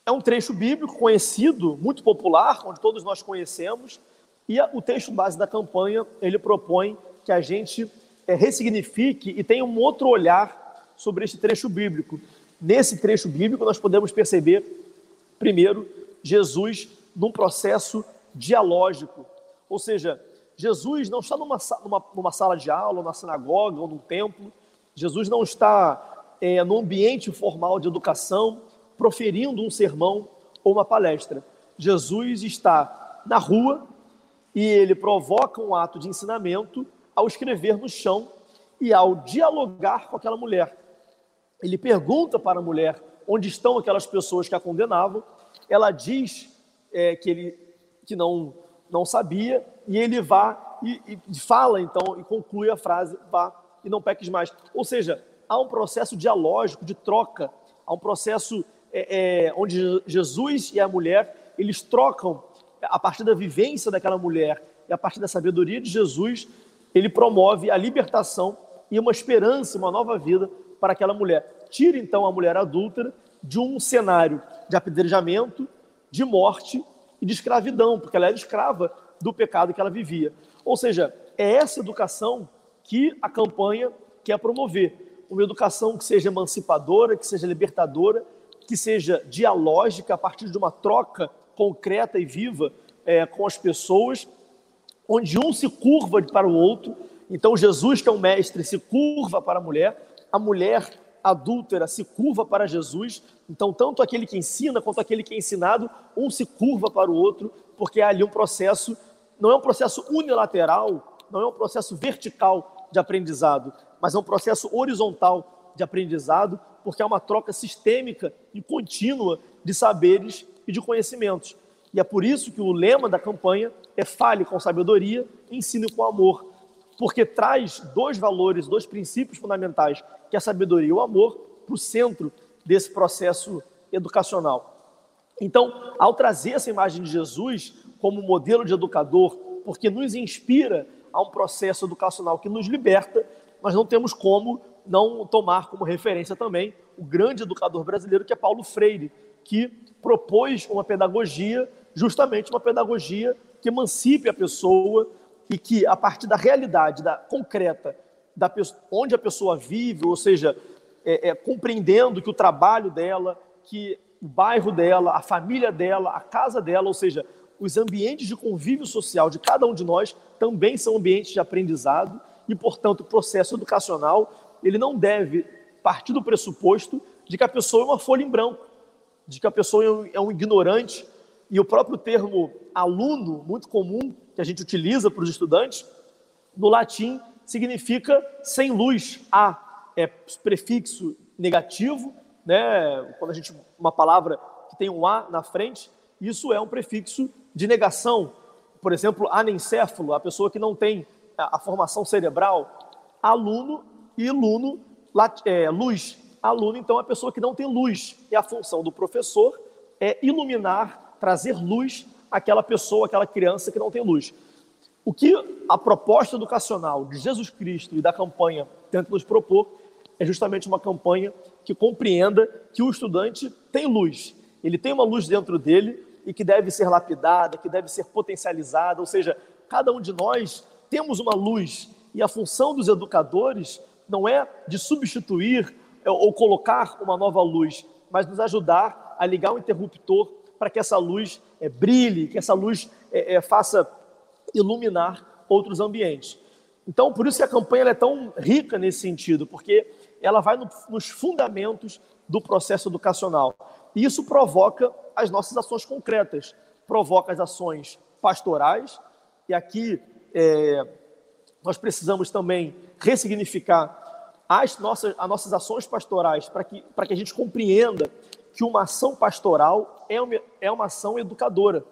é um trecho bíblico conhecido, muito popular, onde todos nós conhecemos, e o texto base da campanha, ele propõe que a gente é, ressignifique e tenha um outro olhar sobre este trecho bíblico. Nesse trecho bíblico, nós podemos perceber, primeiro, Jesus num processo dialógico, ou seja, Jesus não está numa, numa, numa sala de aula, ou na sinagoga, ou num templo, Jesus não está é, no ambiente formal de educação, proferindo um sermão ou uma palestra. Jesus está na rua e ele provoca um ato de ensinamento ao escrever no chão e ao dialogar com aquela mulher. Ele pergunta para a mulher onde estão aquelas pessoas que a condenavam. Ela diz é, que ele que não não sabia e ele vá e, e fala então e conclui a frase vá e não peques mais. Ou seja, há um processo dialógico de troca, há um processo é, é, onde Jesus e a mulher eles trocam a partir da vivência daquela mulher e a partir da sabedoria de Jesus, ele promove a libertação e uma esperança, uma nova vida para aquela mulher. Tira então a mulher adúltera de um cenário de apedrejamento, de morte e de escravidão, porque ela era escrava do pecado que ela vivia. Ou seja, é essa educação que a campanha quer promover. Uma educação que seja emancipadora, que seja libertadora, que seja dialógica, a partir de uma troca concreta e viva é, com as pessoas, onde um se curva para o outro. Então, Jesus, que é o mestre, se curva para a mulher, a mulher adúltera se curva para Jesus. Então, tanto aquele que ensina quanto aquele que é ensinado, um se curva para o outro, porque há ali um processo, não é um processo unilateral, não é um processo vertical de aprendizado, mas é um processo horizontal de aprendizado, porque há uma troca sistêmica e contínua de saberes e de conhecimentos. E é por isso que o lema da campanha é fale com sabedoria, ensine com amor, porque traz dois valores, dois princípios fundamentais, que é a sabedoria e o amor, para o centro desse processo educacional. Então, ao trazer essa imagem de Jesus como modelo de educador, porque nos inspira a um processo educacional que nos liberta, nós não temos como não tomar como referência também o grande educador brasileiro que é Paulo Freire, que propôs uma pedagogia, justamente uma pedagogia que emancipe a pessoa e que, a partir da realidade da, concreta, da, onde a pessoa vive, ou seja, é, é, compreendendo que o trabalho dela, que o bairro dela, a família dela, a casa dela, ou seja, os ambientes de convívio social de cada um de nós também são ambientes de aprendizado e, portanto, o processo educacional ele não deve partir do pressuposto de que a pessoa é uma folha em branco, de que a pessoa é um ignorante. E o próprio termo aluno, muito comum, que a gente utiliza para os estudantes, no latim significa sem luz. A é prefixo negativo, né? Quando a gente uma palavra que tem um a na frente, isso é um prefixo de negação. Por exemplo, anencéfalo, a pessoa que não tem a, a formação cerebral. Aluno e luno, é, luz. Aluno, então, é a pessoa que não tem luz. E a função do professor é iluminar, trazer luz àquela pessoa, àquela criança que não tem luz. O que a proposta educacional de Jesus Cristo e da campanha tenta nos propor é justamente uma campanha que compreenda que o estudante tem luz. Ele tem uma luz dentro dele e que deve ser lapidada, que deve ser potencializada, ou seja, cada um de nós temos uma luz e a função dos educadores não é de substituir é, ou colocar uma nova luz, mas nos ajudar a ligar o interruptor para que essa luz é, brilhe, que essa luz é, é, faça iluminar outros ambientes. Então, por isso que a campanha é tão rica nesse sentido, porque ela vai no, nos fundamentos do processo educacional. E isso provoca as nossas ações concretas, provoca as ações pastorais, e aqui é, nós precisamos também ressignificar as nossas, as nossas ações pastorais para que, para que a gente compreenda que uma ação pastoral é uma, é uma ação educadora.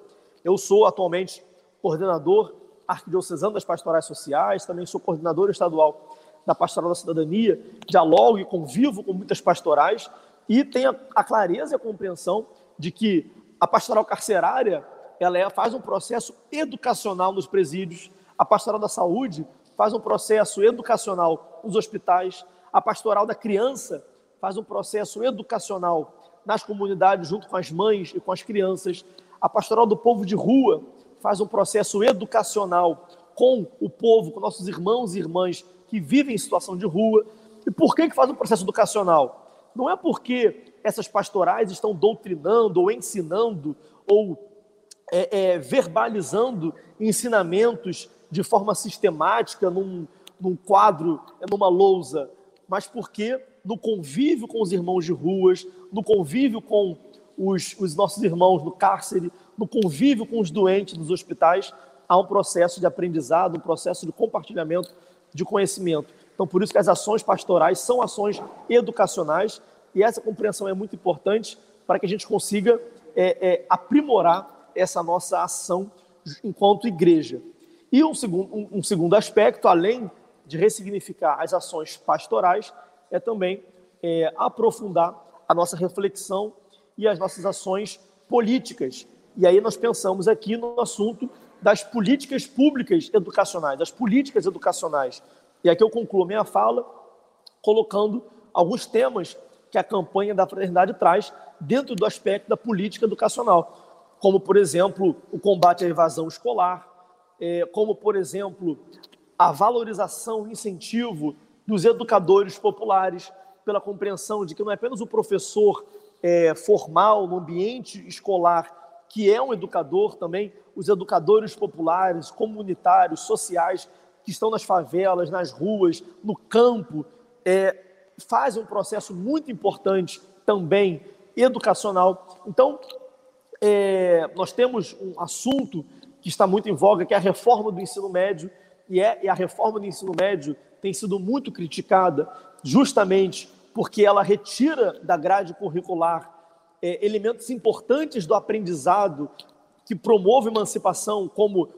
Eu sou atualmente coordenador arquidiocesano das pastorais sociais, também sou coordenador estadual da Pastoral da Cidadania, dialogo e convivo com muitas pastorais e tenho a clareza e a compreensão de que a pastoral carcerária ela é, faz um processo educacional nos presídios, a pastoral da saúde faz um processo educacional nos hospitais, a pastoral da criança faz um processo educacional nas comunidades junto com as mães e com as crianças, a pastoral do povo de rua faz um processo educacional com o povo, com nossos irmãos e irmãs que vivem em situação de rua. E por que, que faz um processo educacional? Não é porque essas pastorais estão doutrinando ou ensinando ou é, é, verbalizando ensinamentos de forma sistemática num, num quadro, numa lousa, mas porque no convívio com os irmãos de ruas, no convívio com os, os nossos irmãos no cárcere, no convívio com os doentes nos hospitais, há um processo de aprendizado, um processo de compartilhamento de conhecimento. Então, por isso que as ações pastorais são ações educacionais e essa compreensão é muito importante para que a gente consiga é, é, aprimorar essa nossa ação enquanto igreja. E um segundo, um, um segundo aspecto, além de ressignificar as ações pastorais, é também é, aprofundar a nossa reflexão e as nossas ações políticas. E aí nós pensamos aqui no assunto das políticas públicas educacionais, das políticas educacionais. E aqui eu concluo minha fala colocando alguns temas que a campanha da fraternidade traz dentro do aspecto da política educacional, como, por exemplo, o combate à evasão escolar, é, como, por exemplo, a valorização e incentivo dos educadores populares, pela compreensão de que não é apenas o professor é, formal no ambiente escolar que é um educador também, os educadores populares, comunitários, sociais, que estão nas favelas, nas ruas, no campo, é, fazem um processo muito importante também educacional. Então, é, nós temos um assunto que está muito em voga, que é a reforma do ensino médio, e, é, e a reforma do ensino médio tem sido muito criticada justamente porque ela retira da grade curricular é, elementos importantes do aprendizado que promove emancipação, como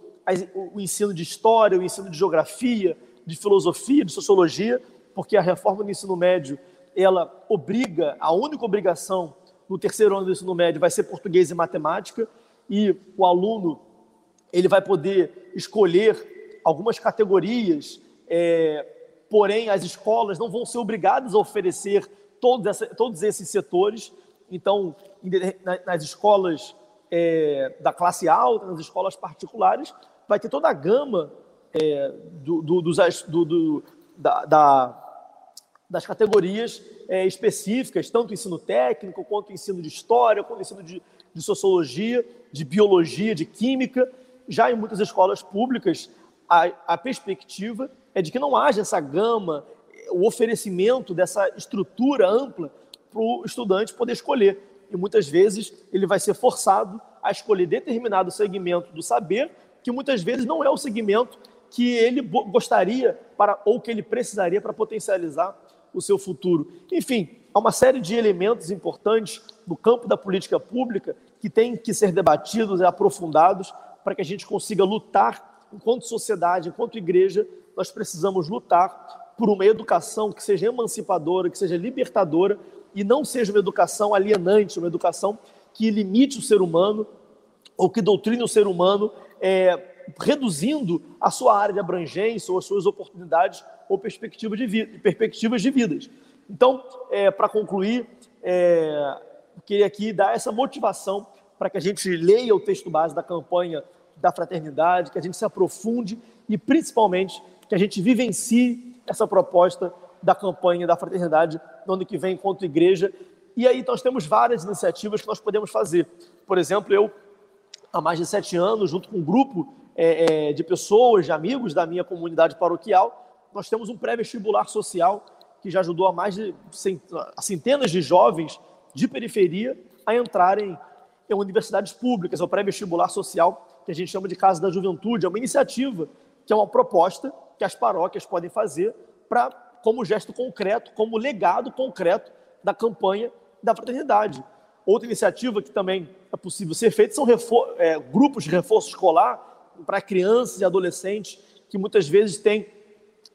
o ensino de história, o ensino de geografia, de filosofia, de sociologia, porque a reforma do ensino médio ela obriga, a única obrigação no terceiro ano do ensino médio vai ser português e matemática, e o aluno ele vai poder escolher algumas categorias, é, porém as escolas não vão ser obrigadas a oferecer todos, essa, todos esses setores. Então, nas escolas é, da classe alta, nas escolas particulares, vai ter toda a gama é, do, do, dos, do, da, da, das categorias é, específicas, tanto ensino técnico, quanto ensino de história, quanto ensino de, de sociologia, de biologia, de química. Já em muitas escolas públicas, a, a perspectiva é de que não haja essa gama, o oferecimento dessa estrutura ampla para o estudante poder escolher. E muitas vezes ele vai ser forçado a escolher determinado segmento do saber, que muitas vezes não é o segmento que ele gostaria para ou que ele precisaria para potencializar o seu futuro. Enfim, há uma série de elementos importantes no campo da política pública que têm que ser debatidos e aprofundados para que a gente consiga lutar enquanto sociedade, enquanto igreja, nós precisamos lutar por uma educação que seja emancipadora, que seja libertadora e não seja uma educação alienante, uma educação que limite o ser humano ou que doutrine o ser humano, é, reduzindo a sua área de abrangência ou as suas oportunidades ou perspectivas de, vida, perspectivas de vidas. Então, é, para concluir, é, queria aqui dar essa motivação para que a gente leia o texto base da campanha da fraternidade, que a gente se aprofunde e, principalmente, que a gente vivencie essa proposta da campanha da fraternidade no ano que vem enquanto igreja. E aí nós temos várias iniciativas que nós podemos fazer. Por exemplo, eu, há mais de sete anos, junto com um grupo é, é, de pessoas, de amigos da minha comunidade paroquial, nós temos um pré-vestibular social que já ajudou a mais de centenas de jovens de periferia a entrarem em universidades públicas, é o pré-vestibular social que a gente chama de Casa da Juventude, é uma iniciativa que é uma proposta que as paróquias podem fazer para como gesto concreto, como legado concreto da campanha da fraternidade. Outra iniciativa que também é possível ser feita são é, grupos de reforço escolar para crianças e adolescentes que muitas vezes têm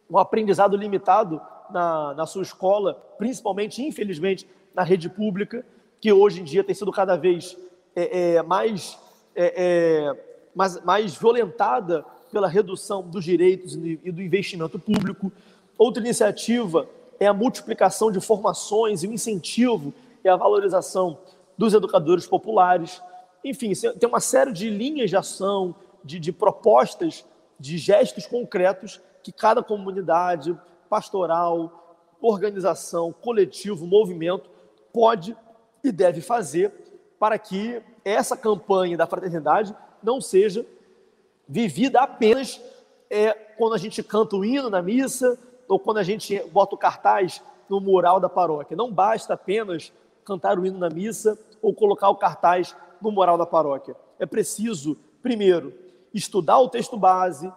um aprendizado limitado na, na sua escola, principalmente, infelizmente, na rede pública, que hoje em dia tem sido cada vez é, é, mais, é, é, mais, mais violentada pela redução dos direitos e do investimento público. Outra iniciativa é a multiplicação de formações e o incentivo e a valorização dos educadores populares. Enfim, tem uma série de linhas de ação, de, de propostas, de gestos concretos que cada comunidade, pastoral, organização, coletivo, movimento pode e deve fazer para que essa campanha da fraternidade não seja vivida apenas é, quando a gente canta o hino na missa ou quando a gente bota o cartaz no mural da paróquia. Não basta apenas cantar o hino na missa ou colocar o cartaz no mural da paróquia. É preciso, primeiro, estudar o texto base,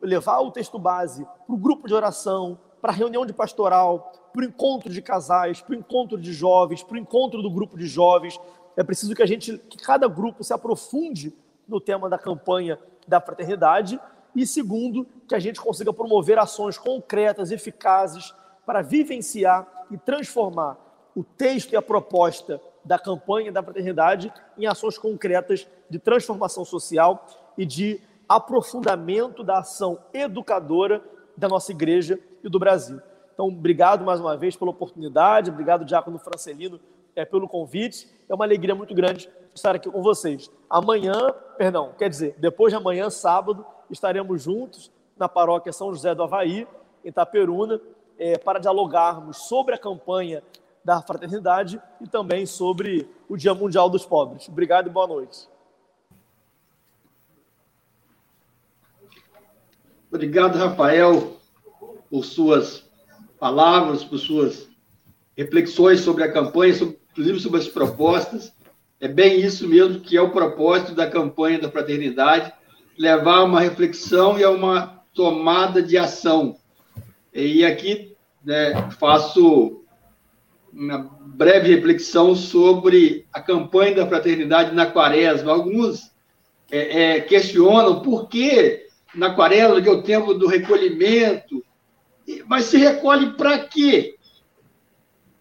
levar o texto base para o grupo de oração, para a reunião de pastoral, para o encontro de casais, para o encontro de jovens, para o encontro do grupo de jovens. É preciso que a gente, que cada grupo se aprofunde no tema da campanha da fraternidade e segundo, que a gente consiga promover ações concretas, eficazes para vivenciar e transformar o texto e a proposta da campanha da fraternidade em ações concretas de transformação social e de aprofundamento da ação educadora da nossa igreja e do Brasil. Então, obrigado mais uma vez pela oportunidade, obrigado, Diácono Francelino, é, pelo convite. É uma alegria muito grande estar aqui com vocês. Amanhã, perdão, quer dizer, depois de amanhã, sábado, estaremos juntos na paróquia São José do Havaí, em Itaperuna, é, para dialogarmos sobre a campanha da fraternidade e também sobre o Dia Mundial dos Pobres. Obrigado e boa noite. Obrigado, Rafael, por suas palavras, por suas reflexões sobre a campanha, sobre, inclusive sobre as propostas. É bem isso mesmo que é o propósito da campanha da fraternidade, levar uma reflexão e a uma tomada de ação. E aqui né, faço uma breve reflexão sobre a campanha da fraternidade na quaresma. Alguns é, é, questionam por que na quaresma, que é o tempo do recolhimento, mas se recolhe para quê?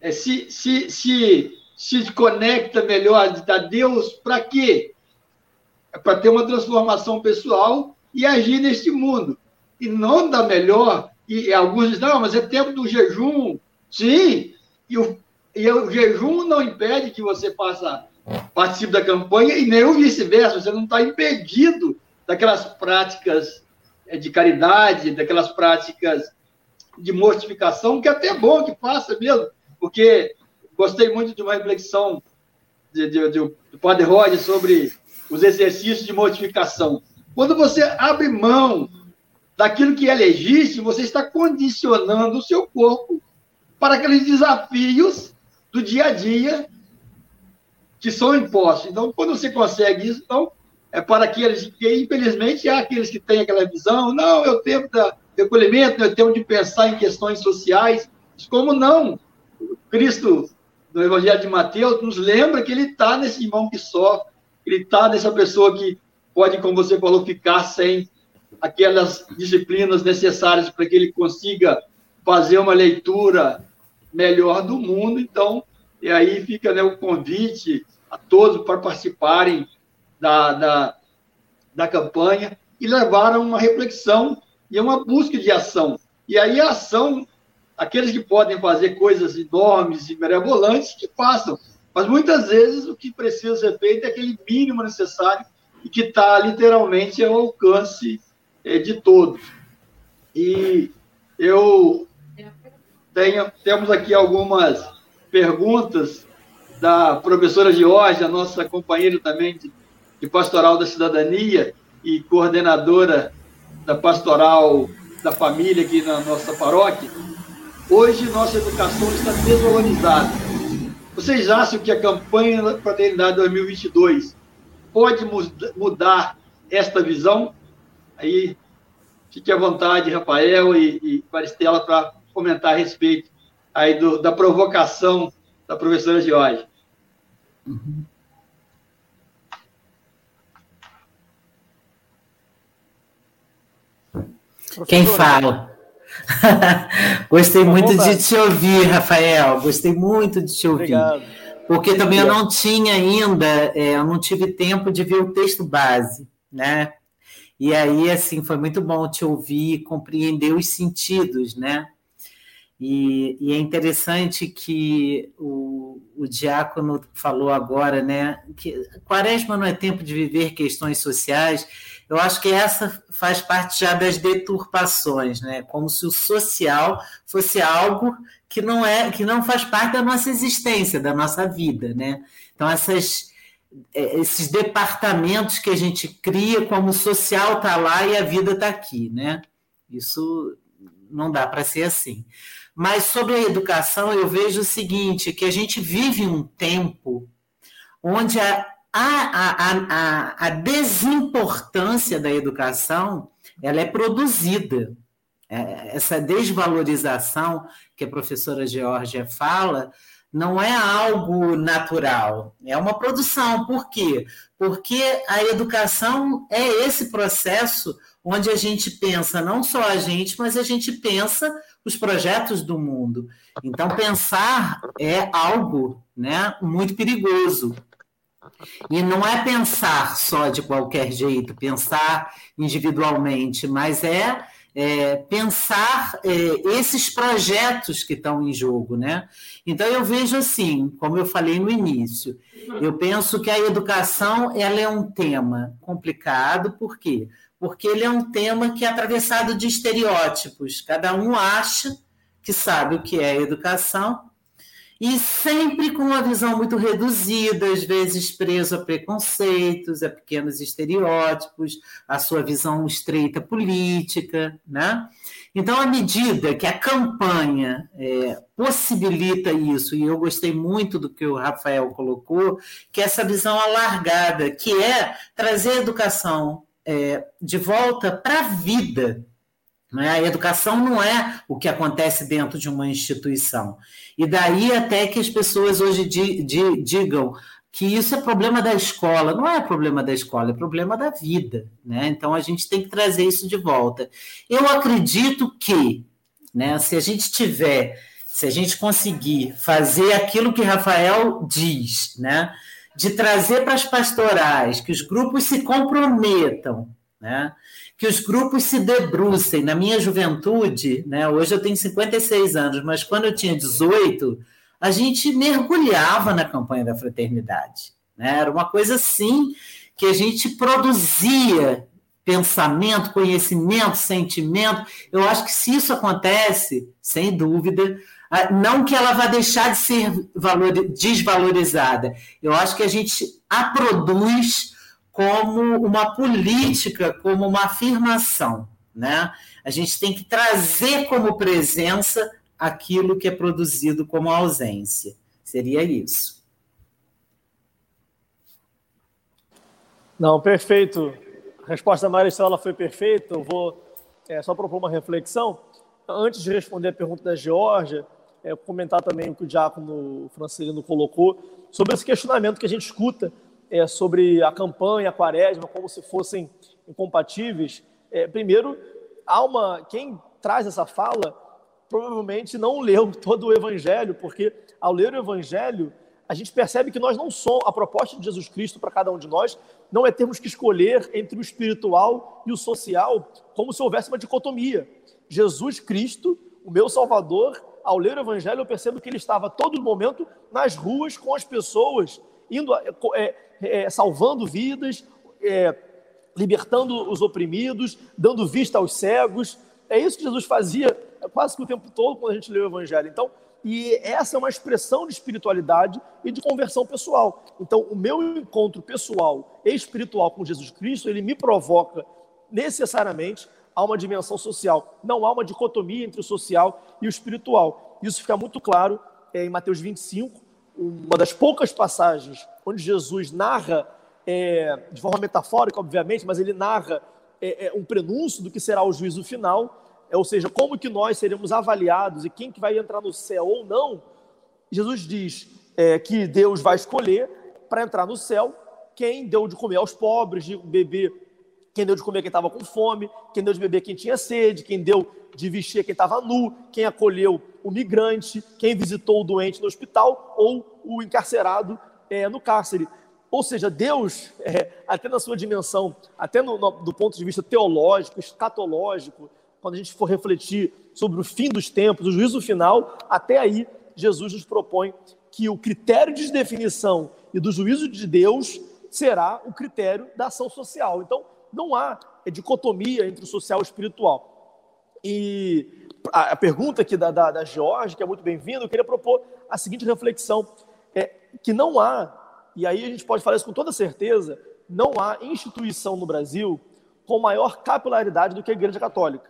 É, se, se, se, se conecta melhor a Deus para quê? É para ter uma transformação pessoal e agir neste mundo. E não dá melhor, e, e alguns dizem, não, mas é tempo do jejum. Sim, e o, e o jejum não impede que você faça, participe da campanha, e nem o vice-versa, você não está impedido daquelas práticas é, de caridade, daquelas práticas de mortificação, que é até bom que faça mesmo, porque gostei muito de uma reflexão de, de, de, do Padre Roger sobre os exercícios de mortificação. Quando você abre mão daquilo que é legítimo, você está condicionando o seu corpo para aqueles desafios do dia a dia que são impostos. Então, quando você consegue isso, então, é para aqueles que, infelizmente, há aqueles que têm aquela visão, não, é o tempo da recolhimento, é o tempo de pensar em questões sociais. Como não? Cristo, no Evangelho de Mateus, nos lembra que ele está nesse irmão que sofre, ele está nessa pessoa que pode, como você falou, ficar sem aquelas disciplinas necessárias para que ele consiga fazer uma leitura melhor do mundo. Então, e aí fica né, o convite a todos para participarem da, da, da campanha e levaram uma reflexão e uma busca de ação. E aí a ação, aqueles que podem fazer coisas enormes e mirabolantes, que façam. Mas muitas vezes o que precisa ser feito é aquele mínimo necessário e que está literalmente ao alcance é, de todos. E eu temos aqui algumas perguntas da professora Georgia, nossa companheira também de de Pastoral da Cidadania e coordenadora da Pastoral da Família aqui na nossa paróquia, hoje nossa educação está desvalorizada. Vocês acham que a campanha da Fraternidade 2022 pode mudar esta visão? Aí, fique à vontade, Rafael e, e Maristela, para comentar a respeito aí do, da provocação da professora Jorge. Uhum. Quem fala? Gostei muito de te ouvir, Rafael. Gostei muito de te ouvir. Obrigado. Porque também eu não tinha ainda, é, eu não tive tempo de ver o texto base, né? E aí, assim, foi muito bom te ouvir, compreender os sentidos, né? E, e é interessante que o, o diácono falou agora, né? Que quaresma não é tempo de viver questões sociais, eu acho que essa faz parte já das deturpações, né? Como se o social fosse algo que não é, que não faz parte da nossa existência, da nossa vida, né? Então essas é, esses departamentos que a gente cria, como o social está lá e a vida está aqui, né? Isso não dá para ser assim. Mas sobre a educação, eu vejo o seguinte: que a gente vive um tempo onde a, a, a, a, desimportância da educação ela é produzida. É, essa desvalorização que a professora Georgia fala não é algo natural, é uma produção. Por quê? Porque a educação é esse processo onde a gente pensa não só a gente, mas a gente pensa os projetos do mundo. Então, pensar é algo né, muito perigoso. E não é pensar só de qualquer jeito, pensar individualmente, mas é, é pensar é, esses projetos que estão em jogo, né? Então eu vejo assim, como eu falei no início, eu penso que a educação ela é um tema complicado, por quê? Porque ele é um tema que é atravessado de estereótipos. Cada um acha que sabe o que é educação e sempre com uma visão muito reduzida, às vezes preso a preconceitos, a pequenos estereótipos, a sua visão estreita política, né? Então, à medida que a campanha é, possibilita isso, e eu gostei muito do que o Rafael colocou, que é essa visão alargada, que é trazer a educação é, de volta para a vida, né? A educação não é o que acontece dentro de uma instituição. E daí até que as pessoas hoje di, di, digam que isso é problema da escola. Não é problema da escola, é problema da vida. Né? Então a gente tem que trazer isso de volta. Eu acredito que, né, se a gente tiver, se a gente conseguir fazer aquilo que Rafael diz, né, de trazer para as pastorais, que os grupos se comprometam, né? que os grupos se debrucem. Na minha juventude, né, hoje eu tenho 56 anos, mas quando eu tinha 18, a gente mergulhava na campanha da fraternidade. Né? Era uma coisa assim que a gente produzia pensamento, conhecimento, sentimento. Eu acho que se isso acontece, sem dúvida, não que ela vá deixar de ser desvalorizada, eu acho que a gente a produz como uma política, como uma afirmação. Né? A gente tem que trazer como presença aquilo que é produzido como ausência. Seria isso. Não, perfeito. A resposta da Maristela foi perfeita. Eu vou é, só propor uma reflexão. Antes de responder a pergunta da Georgia, é, comentar também o que o Diácono Francelino colocou sobre esse questionamento que a gente escuta é, sobre a campanha, a quaresma, como se fossem incompatíveis, é, primeiro, há uma, quem traz essa fala provavelmente não leu todo o Evangelho, porque ao ler o Evangelho, a gente percebe que nós não somos, a proposta de Jesus Cristo para cada um de nós não é termos que escolher entre o espiritual e o social, como se houvesse uma dicotomia. Jesus Cristo, o meu Salvador, ao ler o Evangelho, eu percebo que ele estava a todo momento nas ruas com as pessoas, indo é, é, salvando vidas, é, libertando os oprimidos, dando vista aos cegos. É isso que Jesus fazia quase que o tempo todo quando a gente lê o Evangelho. Então, e essa é uma expressão de espiritualidade e de conversão pessoal. Então, o meu encontro pessoal e espiritual com Jesus Cristo, ele me provoca necessariamente a uma dimensão social. Não há uma dicotomia entre o social e o espiritual. Isso fica muito claro é, em Mateus 25, uma das poucas passagens onde Jesus narra, é, de forma metafórica, obviamente, mas ele narra é, um prenúncio do que será o juízo final, ou seja, como que nós seremos avaliados e quem que vai entrar no céu ou não. Jesus diz que Deus vai escolher para entrar no céu quem deu de comer aos pobres, de beber quem deu de comer quem estava com fome, quem deu de beber quem tinha sede, quem deu de vestir quem estava nu, quem acolheu o migrante, quem visitou o doente no hospital ou o encarcerado é, no cárcere. Ou seja, Deus, é, até na sua dimensão, até no, no, do ponto de vista teológico, escatológico, quando a gente for refletir sobre o fim dos tempos, o juízo final, até aí Jesus nos propõe que o critério de definição e do juízo de Deus será o critério da ação social. Então, não há dicotomia entre o social e o espiritual. E a, pergunta aqui da, da, da George, que é muito bem-vinda, eu queria propor a seguinte reflexão: é que não há, e aí a gente pode falar isso com toda certeza, não há instituição no Brasil com maior capilaridade do que a Igreja Católica.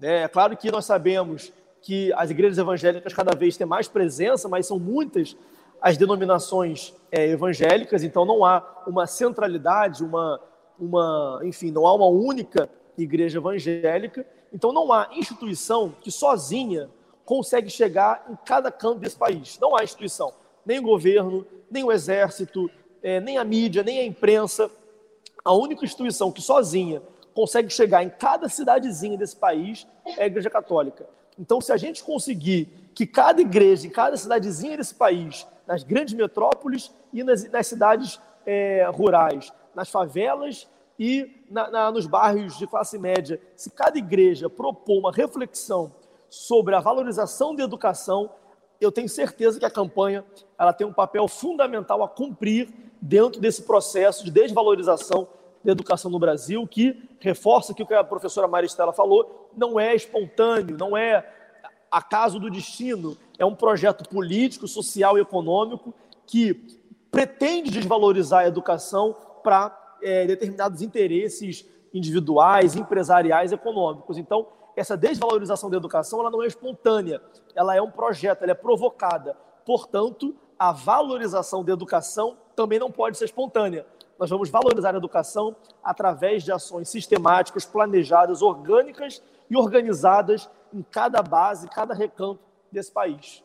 É, é claro que nós sabemos que as igrejas evangélicas cada vez têm mais presença, mas são muitas as denominações é, evangélicas, então não há uma centralidade, uma, uma, enfim, não há uma única igreja evangélica. Então não há instituição que sozinha consegue chegar em cada canto desse país. Não há instituição, nem o governo, nem o exército, é, nem a mídia, nem a imprensa. A única instituição que sozinha consegue chegar em cada cidadezinha desse país é a Igreja Católica. Então, se a gente conseguir que cada igreja, em cada cidadezinha desse país, nas grandes metrópoles e nas, nas cidades é, rurais, nas favelas e na, na, nos bairros de classe média, se cada igreja propor uma reflexão sobre a valorização da educação, eu tenho certeza que a campanha ela tem um papel fundamental a cumprir dentro desse processo de desvalorização da educação no Brasil, que reforça que o que a professora Maristela falou, não é espontâneo, não é Acaso do Destino é um projeto político, social e econômico que pretende desvalorizar a educação para é, determinados interesses individuais, empresariais, econômicos. Então, essa desvalorização da educação ela não é espontânea, ela é um projeto, ela é provocada. Portanto, a valorização da educação também não pode ser espontânea. Nós vamos valorizar a educação através de ações sistemáticas, planejadas, orgânicas e organizadas em cada base, cada recanto desse país.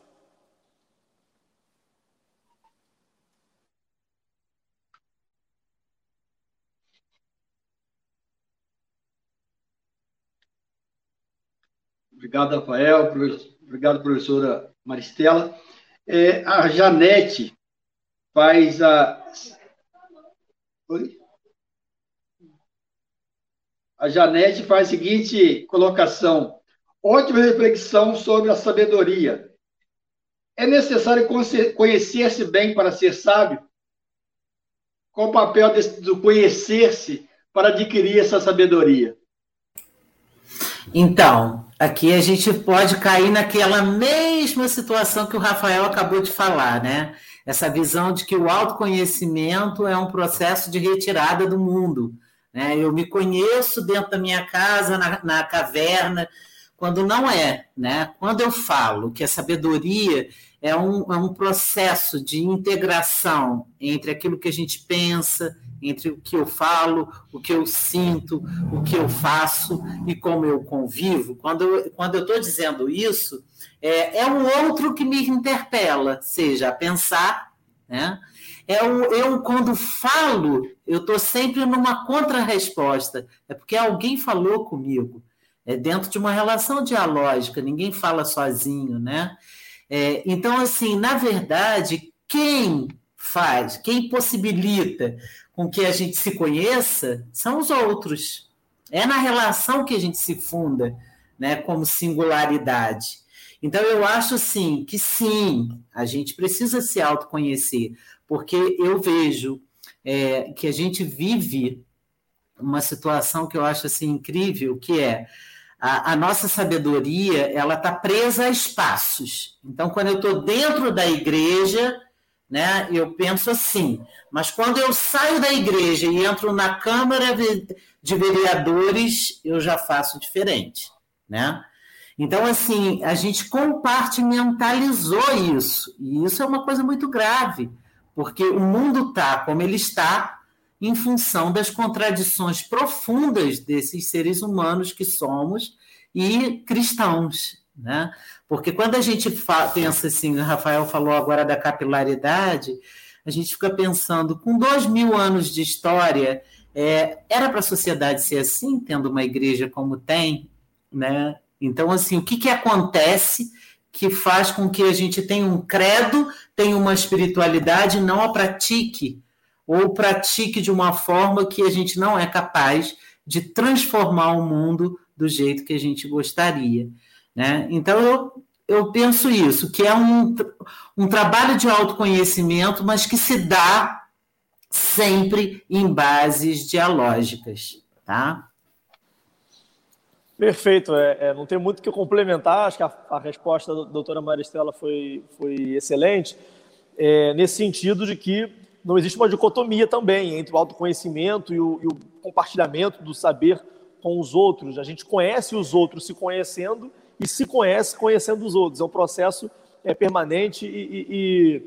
Obrigado, Rafael. Obrigado, professora Maristela. É, a Janete faz a. Oi? A Janete faz a seguinte colocação. Ótima reflexão sobre a sabedoria. É necessário conhecer-se bem para ser sábio? Qual o papel do conhecer-se para adquirir essa sabedoria? Então, aqui a gente pode cair naquela mesma situação que o Rafael acabou de falar, né? Essa visão de que o autoconhecimento é um processo de retirada do mundo. Né? Eu me conheço dentro da minha casa, na, na caverna, quando não é. Né? Quando eu falo que a sabedoria é um, é um processo de integração entre aquilo que a gente pensa, entre o que eu falo, o que eu sinto, o que eu faço e como eu convivo. Quando eu, quando estou dizendo isso, é, é o outro que me interpela, seja a pensar, né? É o, eu, quando falo, eu estou sempre numa contra-resposta. É porque alguém falou comigo. É dentro de uma relação dialógica, ninguém fala sozinho, né? É, então, assim, na verdade, quem faz, quem possibilita com que a gente se conheça são os outros. É na relação que a gente se funda, né, como singularidade. Então eu acho assim que sim, a gente precisa se autoconhecer, porque eu vejo é, que a gente vive uma situação que eu acho assim incrível, que é a, a nossa sabedoria ela está presa a espaços. Então, quando eu estou dentro da igreja, né? Eu penso assim, mas quando eu saio da igreja e entro na Câmara de Vereadores, eu já faço diferente, né? Então, assim, a gente compartimentalizou isso, e isso é uma coisa muito grave, porque o mundo está como ele está em função das contradições profundas desses seres humanos que somos e cristãos, né? Porque quando a gente pensa assim, o Rafael falou agora da capilaridade, a gente fica pensando, com dois mil anos de história, é, era para a sociedade ser assim, tendo uma igreja como tem, né? Então, assim, o que, que acontece que faz com que a gente tenha um credo, tenha uma espiritualidade, não a pratique, ou pratique de uma forma que a gente não é capaz de transformar o mundo do jeito que a gente gostaria. Né? Então, eu, eu penso isso, que é um, um trabalho de autoconhecimento, mas que se dá sempre em bases dialógicas. Tá? Perfeito, é, é, não tem muito o que complementar, acho que a, a, resposta da doutora Maristela foi, foi excelente, é, nesse sentido de que não existe uma dicotomia também entre o autoconhecimento e o, e o compartilhamento do saber com os outros. A gente conhece os outros se conhecendo e se conhece conhecendo os outros. É um processo é, permanente e, e,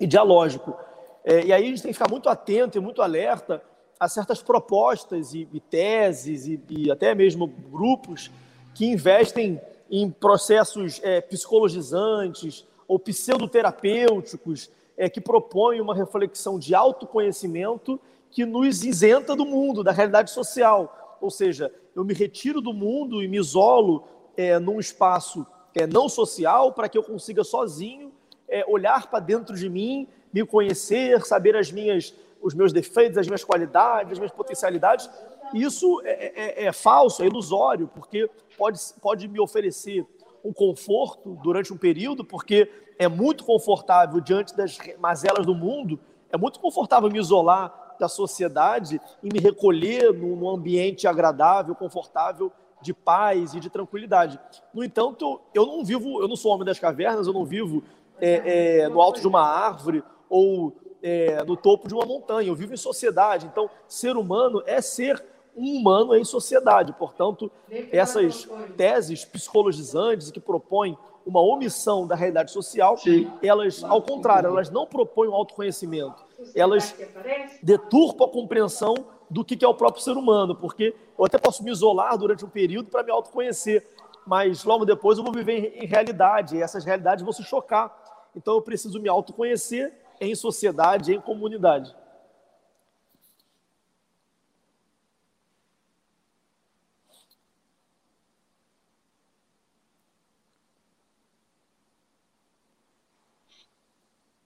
e dialógico. É, e aí a gente tem que ficar muito atento e muito alerta a certas propostas e, e teses e, até mesmo grupos que investem em processos é, psicologizantes ou pseudoterapêuticos é, que propõem uma reflexão de autoconhecimento que nos isenta do mundo, da realidade social. Ou seja, eu me retiro do mundo e me isolo é, num espaço é, não social para que eu consiga sozinho é, olhar para dentro de mim, me conhecer, saber as minhas, os meus defeitos, as minhas qualidades, as minhas potencialidades. Isso é, é, é falso, é ilusório, porque pode, pode me oferecer um conforto durante um período, porque é muito confortável diante das mazelas do mundo, é muito confortável me isolar da sociedade e me recolher num ambiente agradável, confortável de paz e de tranquilidade. No entanto, eu não vivo, eu não sou homem das cavernas, eu não vivo é, é, no alto de uma árvore ou é, no topo de uma montanha. Eu vivo em sociedade. Então, ser humano é ser um humano em sociedade. Portanto, essas teses psicologizantes que propõem uma omissão da realidade social, Sim. elas, ao contrário, elas não propõem um autoconhecimento. Elas deturpam a compreensão do que é o próprio ser humano, porque eu até posso me isolar durante um período para me autoconhecer, mas logo depois eu vou viver em realidade, e essas realidades vão se chocar. Então eu preciso me autoconhecer em sociedade, em comunidade.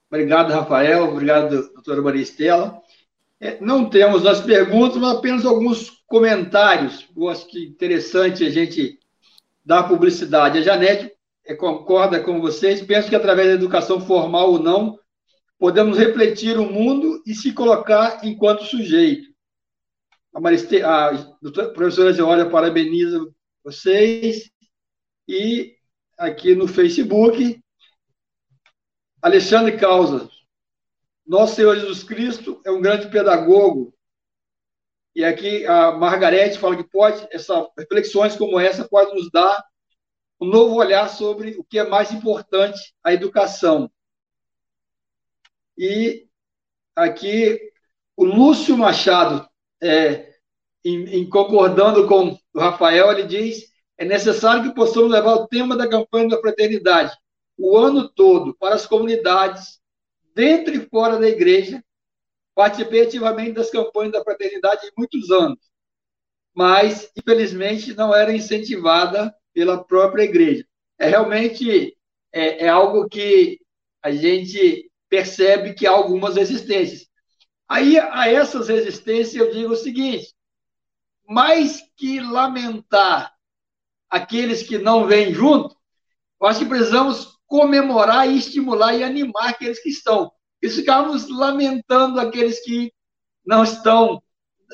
Obrigado, Rafael. Obrigado, doutora Maristela. É, não temos as perguntas, mas apenas alguns comentários. Eu acho que interessante a gente dar publicidade. A Janete é, concorda com vocês. Penso que através da educação formal ou não, podemos refletir o mundo e se colocar enquanto sujeito. A, Mariste, a professora Georgia parabeniza vocês. E aqui no Facebook, Alexandre Causa, nosso Senhor Jesus Cristo é um grande pedagogo. E aqui a Margarete fala que pode, essa, reflexões como essa pode nos dar um novo olhar sobre o que é mais importante, a educação. E aqui o Lúcio Machado, é, em, em concordando com o Rafael, ele diz é necessário que possamos levar o tema da campanha da fraternidade o ano todo para as comunidades, dentro e fora da igreja. Participei ativamente das campanhas da fraternidade em muitos anos, mas, infelizmente, não era incentivada pela própria igreja. É realmente é, é algo que a gente percebe que há algumas resistências. Aí, a essas resistências, eu digo o seguinte: mais que lamentar aqueles que não vêm junto, eu acho que precisamos comemorar e estimular e animar aqueles que estão. E ficarmos lamentando aqueles que não estão.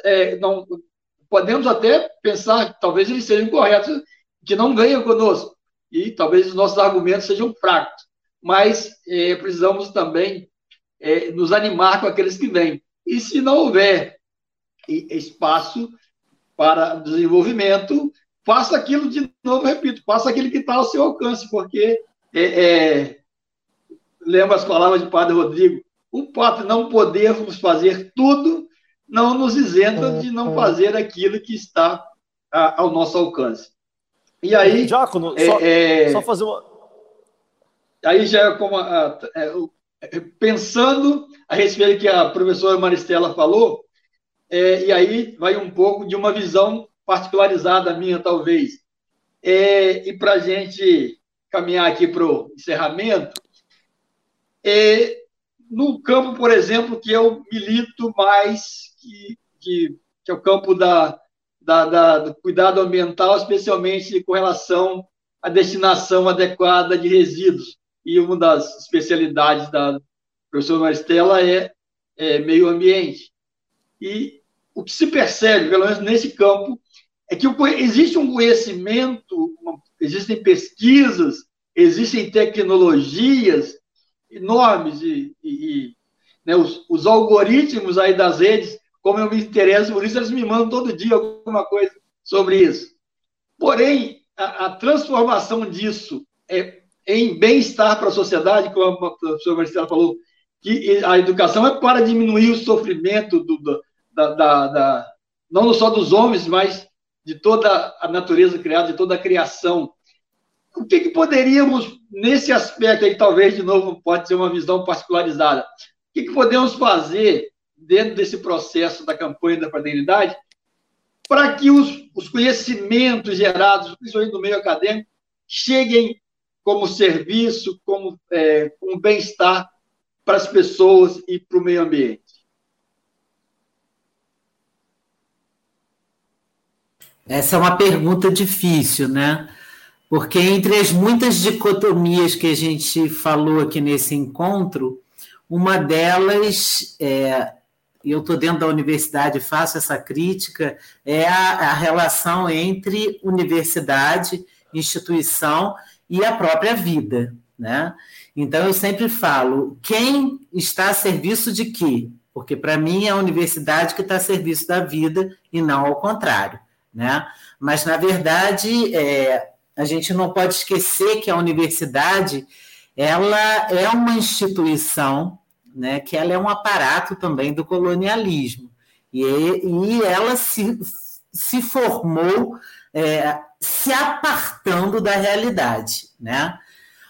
É, não, podemos até pensar que talvez eles sejam corretos, que não venham conosco. E talvez os nossos argumentos sejam fracos. Mas é, precisamos também é, nos animar com aqueles que vêm. E se não houver espaço para desenvolvimento, faça aquilo de novo, repito, faça aquilo que está ao seu alcance, porque é, é, lembra as palavras de Padre Rodrigo, o fato de não podermos fazer tudo não nos isenta de não fazer aquilo que está a, ao nosso alcance. E aí. Diácono, é, só, é, só, fazer uma. Aí já é como. A, é, é, pensando a respeito do que a professora Maristela falou, e aí vai um pouco de uma visão particularizada minha, talvez. e para a gente caminhar aqui para o encerramento, é, no campo, por exemplo, que eu milito mais, que, que, que é o campo da, da, da, do cuidado ambiental, especialmente com relação à destinação adequada de resíduos. E uma das especialidades da professora Maristela é, é meio ambiente. E o que se percebe, pelo menos nesse campo, é que existe um conhecimento, uma, existem pesquisas, existem tecnologias enormes e, e, e né, os, os, algoritmos aí das redes, como eu me interesso por isso, eles me mandam todo dia alguma coisa sobre isso. Porém, a, a transformação disso é, em bem-estar para a sociedade, como a professora Marcela falou, que a educação é para diminuir o sofrimento do, do da, da, da, não só dos homens, mas de toda a natureza criada, de toda a criação. O que, que poderíamos, nesse aspecto aí, talvez, de novo, pode ser uma visão particularizada, o que, que podemos fazer dentro desse processo da campanha da fraternidade para que os, os conhecimentos gerados, principalmente no meio acadêmico, cheguem como serviço, como, é, como bem-estar para as pessoas e para o meio ambiente? Essa é uma pergunta difícil, né? Porque entre as muitas dicotomias que a gente falou aqui nesse encontro, uma delas é, e eu estou dentro da universidade e faço essa crítica, é a, a relação entre universidade, instituição e a própria vida. Né? Então, eu sempre falo: quem está a serviço de quê? Porque, para mim, é a universidade que está a serviço da vida e não ao contrário. Né? Mas, na verdade, é, a gente não pode esquecer que a universidade ela é uma instituição né, que ela é um aparato também do colonialismo. E, e ela se, se formou é, se apartando da realidade. Né?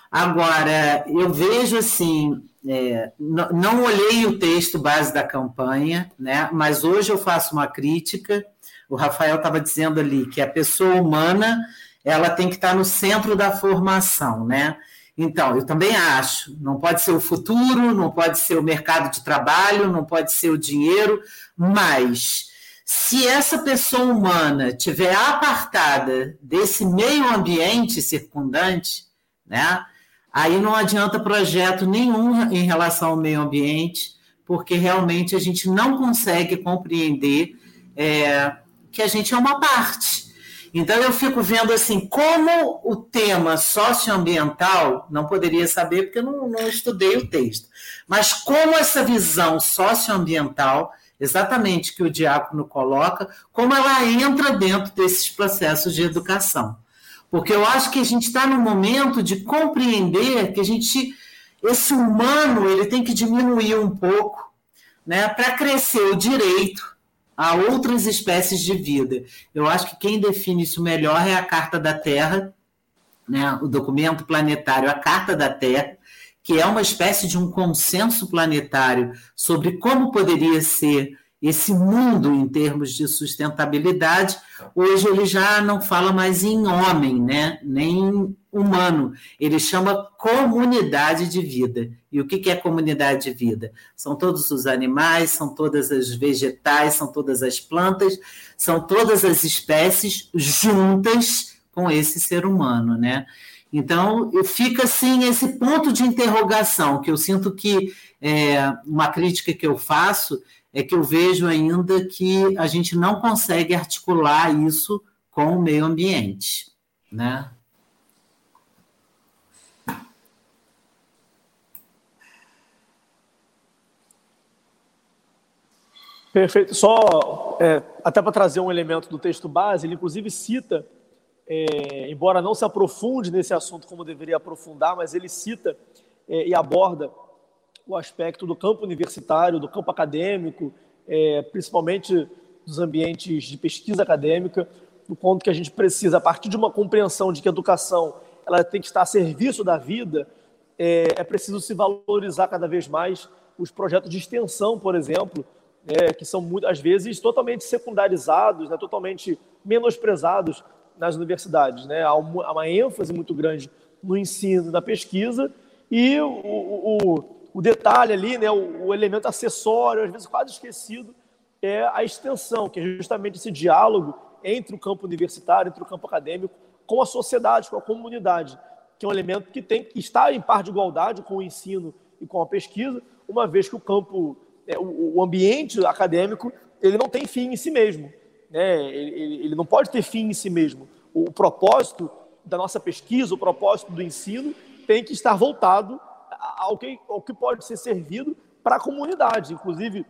Agora, eu vejo assim, é, não, olhei o texto base da campanha, né, mas hoje eu faço uma crítica. O Rafael estava dizendo ali que a pessoa humana ela tem que estar no centro da formação, né? Então, eu também acho, não pode ser o futuro, não pode ser o mercado de trabalho, não pode ser o dinheiro, mas se essa pessoa humana tiver apartada desse meio ambiente circundante, né, aí não adianta projeto nenhum em relação ao meio ambiente, porque realmente a gente não consegue compreender é, que a gente é uma parte. Então eu fico vendo assim como o tema socioambiental, não poderia saber porque eu não, não estudei o texto, mas como essa visão socioambiental, exatamente que o diácono coloca, como ela entra dentro desses processos de educação. Porque eu acho que a gente está no momento de compreender que a gente, esse humano, ele tem que diminuir um pouco, né, para crescer o direito, a outras espécies de vida. Eu acho que quem define isso melhor é a Carta da Terra, né, o documento planetário, a Carta da Terra, que é uma espécie de um consenso planetário sobre como poderia ser esse mundo em termos de sustentabilidade, hoje ele já não fala mais em homem, né? nem humano, ele chama comunidade de vida. E o que é comunidade de vida? São todos os animais, são todas as vegetais, são todas as plantas, são todas as espécies juntas com esse ser humano, né? Então, fica assim esse ponto de interrogação que eu sinto que é, uma crítica que eu faço é que eu vejo ainda que a gente não consegue articular isso com o meio ambiente, né? Perfeito. Só é, até para trazer um elemento do texto base, ele inclusive cita, é, embora não se aprofunde nesse assunto como deveria aprofundar, mas ele cita é, e aborda o aspecto do campo universitário, do campo acadêmico, é, principalmente dos ambientes de pesquisa acadêmica, do ponto que a gente precisa, a partir de uma compreensão de que a educação ela tem que estar a serviço da vida, é, é preciso se valorizar cada vez mais os projetos de extensão, por exemplo, é, que são muitas vezes totalmente secundarizados, né, totalmente menosprezados nas universidades. Né? Há, uma, ênfase muito grande no ensino, na pesquisa, e o, o, o detalhe ali, né, o, o, elemento acessório, às vezes quase esquecido, é a extensão, que é justamente esse diálogo entre o campo universitário, entre o campo acadêmico, com a sociedade, com a comunidade, que é um elemento que tem que estar em par de igualdade com o ensino e com a pesquisa, uma vez que o campo, é, o, o, ambiente acadêmico, ele não tem fim em si mesmo, né? ele, ele não pode ter fim em si mesmo. O, o propósito da nossa pesquisa, o propósito do ensino, tem que estar voltado ao que, ao que pode ser servido para a comunidade, inclusive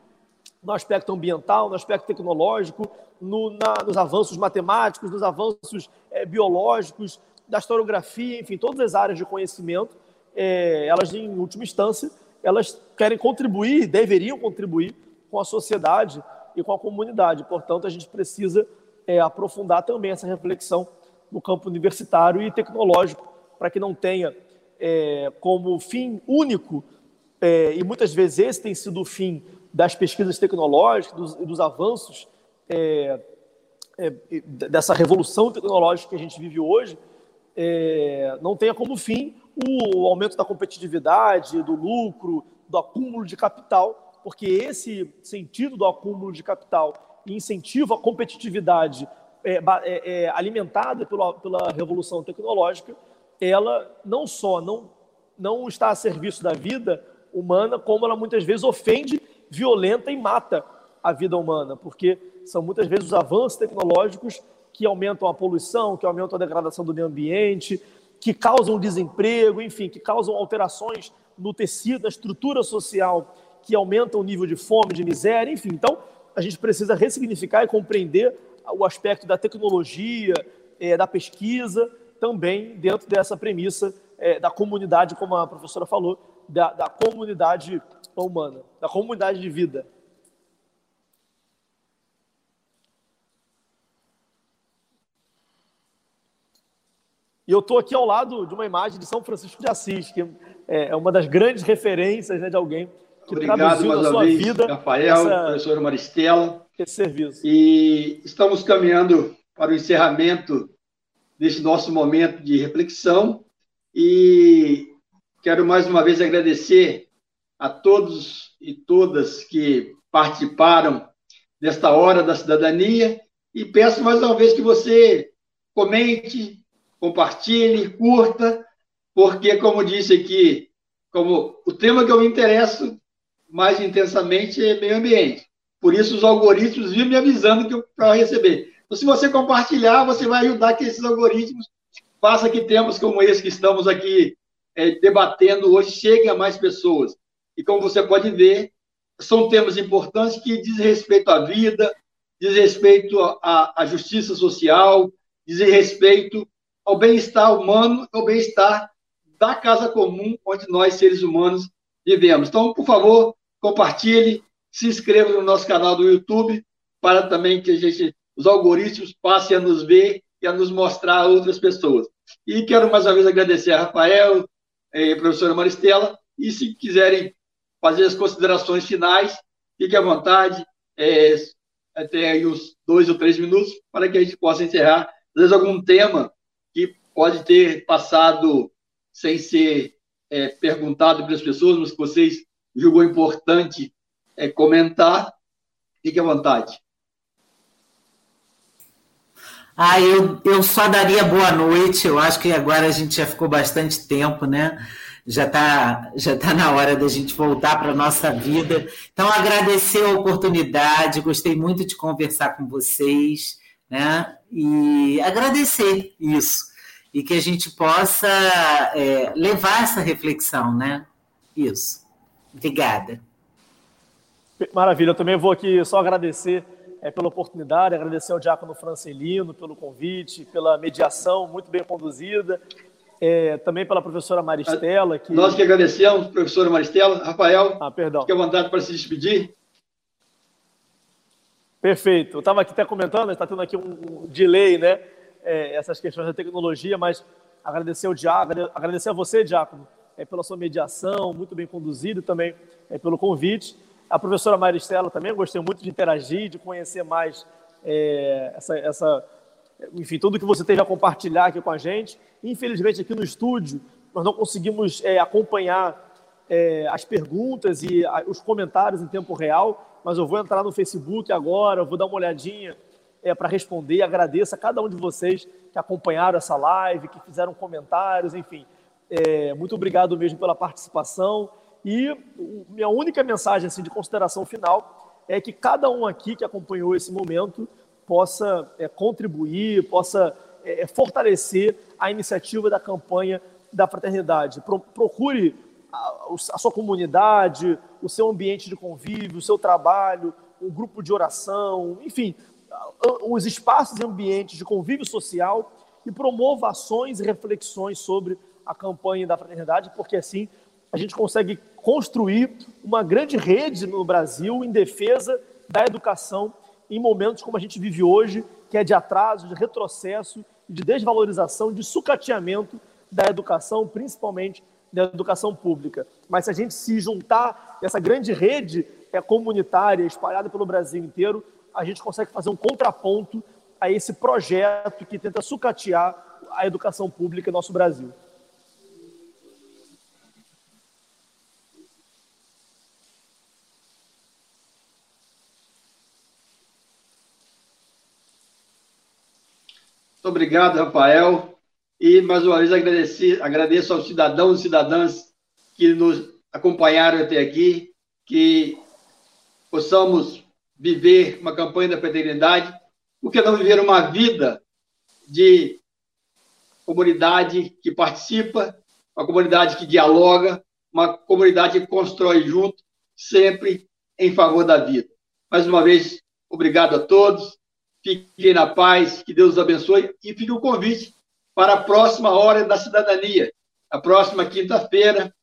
no aspecto ambiental, no aspecto tecnológico, no, na, nos avanços matemáticos, nos avanços é, biológicos, da historiografia, enfim, todas as áreas de conhecimento, é, elas, em última instância, elas querem contribuir, deveriam contribuir com a sociedade e com a comunidade. Portanto, a gente precisa é, aprofundar também essa reflexão no campo universitário e tecnológico, para que não tenha é, como fim único, é, e muitas vezes esse tem sido o fim das pesquisas tecnológicas, dos, dos avanços é, é dessa revolução tecnológica que a gente vive hoje, é, não tenha como fim o aumento da competitividade, do lucro, do acúmulo de capital, porque esse sentido do acúmulo de capital e incentivo à competitividade é, é, é alimentada pela, pela revolução tecnológica ela não só não, não está a serviço da vida humana, como ela muitas vezes ofende, violenta e mata a vida humana, porque são muitas vezes os avanços tecnológicos que aumentam a poluição, que aumentam a degradação do meio ambiente, que causam desemprego, enfim, que causam alterações no tecido, na estrutura social, que aumentam o nível de fome, de miséria, enfim. Então, a gente precisa ressignificar e compreender o aspecto da tecnologia, é, da pesquisa, também dentro dessa premissa é, da comunidade, como a professora falou, da, da comunidade humana, da comunidade de vida. E eu estou aqui ao lado de uma imagem de São Francisco de Assis, que é uma das grandes referências né, de alguém que Obrigado traduziu mais na sua vez, vida Rafael, essa, professor Maristela. Esse serviço. E estamos caminhando para o encerramento desse nosso momento de reflexão e quero mais uma vez agradecer a todos e todas que participaram desta hora da cidadania e peço mais uma vez que você comente, compartilhe, curta, porque, como disse aqui, como o tema que eu me interesso mais intensamente é meio ambiente. Por isso, os algoritmos vivem me avisando que para receber. Então, se você compartilhar, você vai ajudar que esses algoritmos façam que temas como esse que estamos aqui é, debatendo hoje cheguem a mais pessoas. E como você pode ver, são temas importantes que dizem respeito à vida, dizem respeito à, à justiça social, dizem respeito ao bem-estar humano, ao bem-estar da casa comum onde nós, seres humanos, vivemos. Então, por favor, compartilhe, se inscreva no nosso canal do YouTube, para também que a gente, os algoritmos passem a nos ver e a nos mostrar a outras pessoas. E quero mais uma vez agradecer a Rafael, eh, a professora Maristela, e se quiserem fazer as considerações finais, fique à vontade, é, até aí uns dois ou três minutos, para que a gente possa encerrar. Às vezes, algum tema que pode ter passado sem ser é, perguntado pelas pessoas, mas que vocês julgou importante é, comentar, fique à vontade. Ah, eu, eu só daria boa noite. Eu acho que agora a gente já ficou bastante tempo, né? Já está já tá na hora da gente voltar para a nossa vida. Então, agradecer a oportunidade, gostei muito de conversar com vocês, né? E agradecer isso e que a gente possa é, levar essa reflexão, né? Isso. Obrigada. Maravilha, eu também vou aqui só agradecer é, pela oportunidade, agradecer ao Diácono Francelino pelo convite, pela mediação muito bem conduzida, é, também pela professora Maristela. Que... Nós que agradecemos, professora Maristela. Rafael, ah, perdão. fique à vontade para se despedir. Perfeito. Eu estava aqui até comentando, está tendo aqui um delay, né? é, essas questões da tecnologia, mas agradecer, o Diácono, agradecer a você, Diácono, é, pela sua mediação, muito bem conduzido também é, pelo convite. A professora Maristela também, gostei muito de interagir, de conhecer mais é, essa, essa, enfim, tudo que você teve a compartilhar aqui com a gente. Infelizmente, aqui no estúdio, nós não conseguimos é, acompanhar é, as perguntas e a, os comentários em tempo real, mas eu vou entrar no Facebook agora, vou dar uma olhadinha é, para responder. Agradeço a cada um de vocês que acompanharam essa live, que fizeram comentários, enfim. É, muito obrigado mesmo pela participação. E minha única mensagem assim, de consideração final é que cada um aqui que acompanhou esse momento possa é, contribuir, possa é, é fortalecer a iniciativa da campanha da fraternidade. Pro, procure a, a, sua comunidade, o seu ambiente de convívio, o seu trabalho, um grupo de oração, enfim, os espaços e ambientes de convívio social e promova ações e reflexões sobre a campanha da fraternidade, porque assim a gente consegue construir uma grande rede no Brasil em defesa da educação em momentos como a gente vive hoje, que é de atraso, de retrocesso, de desvalorização, de sucateamento da educação, principalmente da educação pública. Mas se a gente se juntar essa grande rede é comunitária espalhada pelo Brasil inteiro, a gente consegue fazer um contraponto a esse projeto que tenta sucatear a educação pública em nosso Brasil. Muito obrigado, Rafael. E, mais uma vez, agradecer, agradeço aos cidadãos e cidadãs que nos acompanharam até aqui, que possamos viver uma campanha da fraternidade? Por que não viver uma vida de comunidade que participa, uma comunidade que dialoga, uma comunidade que constrói junto, sempre em favor da vida. Mais uma vez, obrigado a todos. Fiquem na paz, que Deus os abençoe e fique o convite para a próxima Hora da Cidadania. A próxima quinta-feira,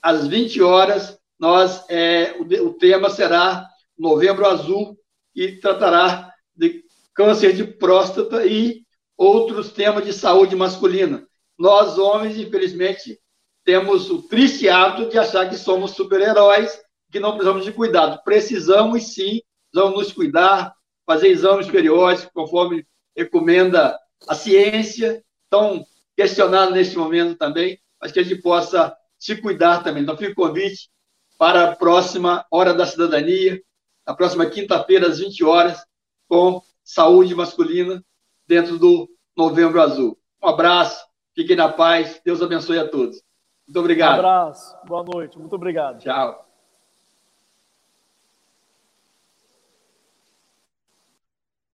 às 20 horas, nós, é, o, o tema será Novembro Azul e tratará de câncer de próstata e outros temas de saúde masculina. Nós, homens, infelizmente, temos o triste hábito de achar que somos super-heróis, que não precisamos de cuidado. Precisamos, sim, precisamos nos cuidar, fazer exames periódicos, conforme recomenda a ciência, tão questionado neste momento também, mas que a gente possa se cuidar também. Então, fica o convite para a próxima Hora da Cidadania, na próxima quinta-feira, às 20 horas, com saúde masculina, dentro do Novembro Azul. Um abraço, fiquem na paz, Deus abençoe a todos. Muito obrigado. Um abraço, boa noite, muito obrigado. Tchau.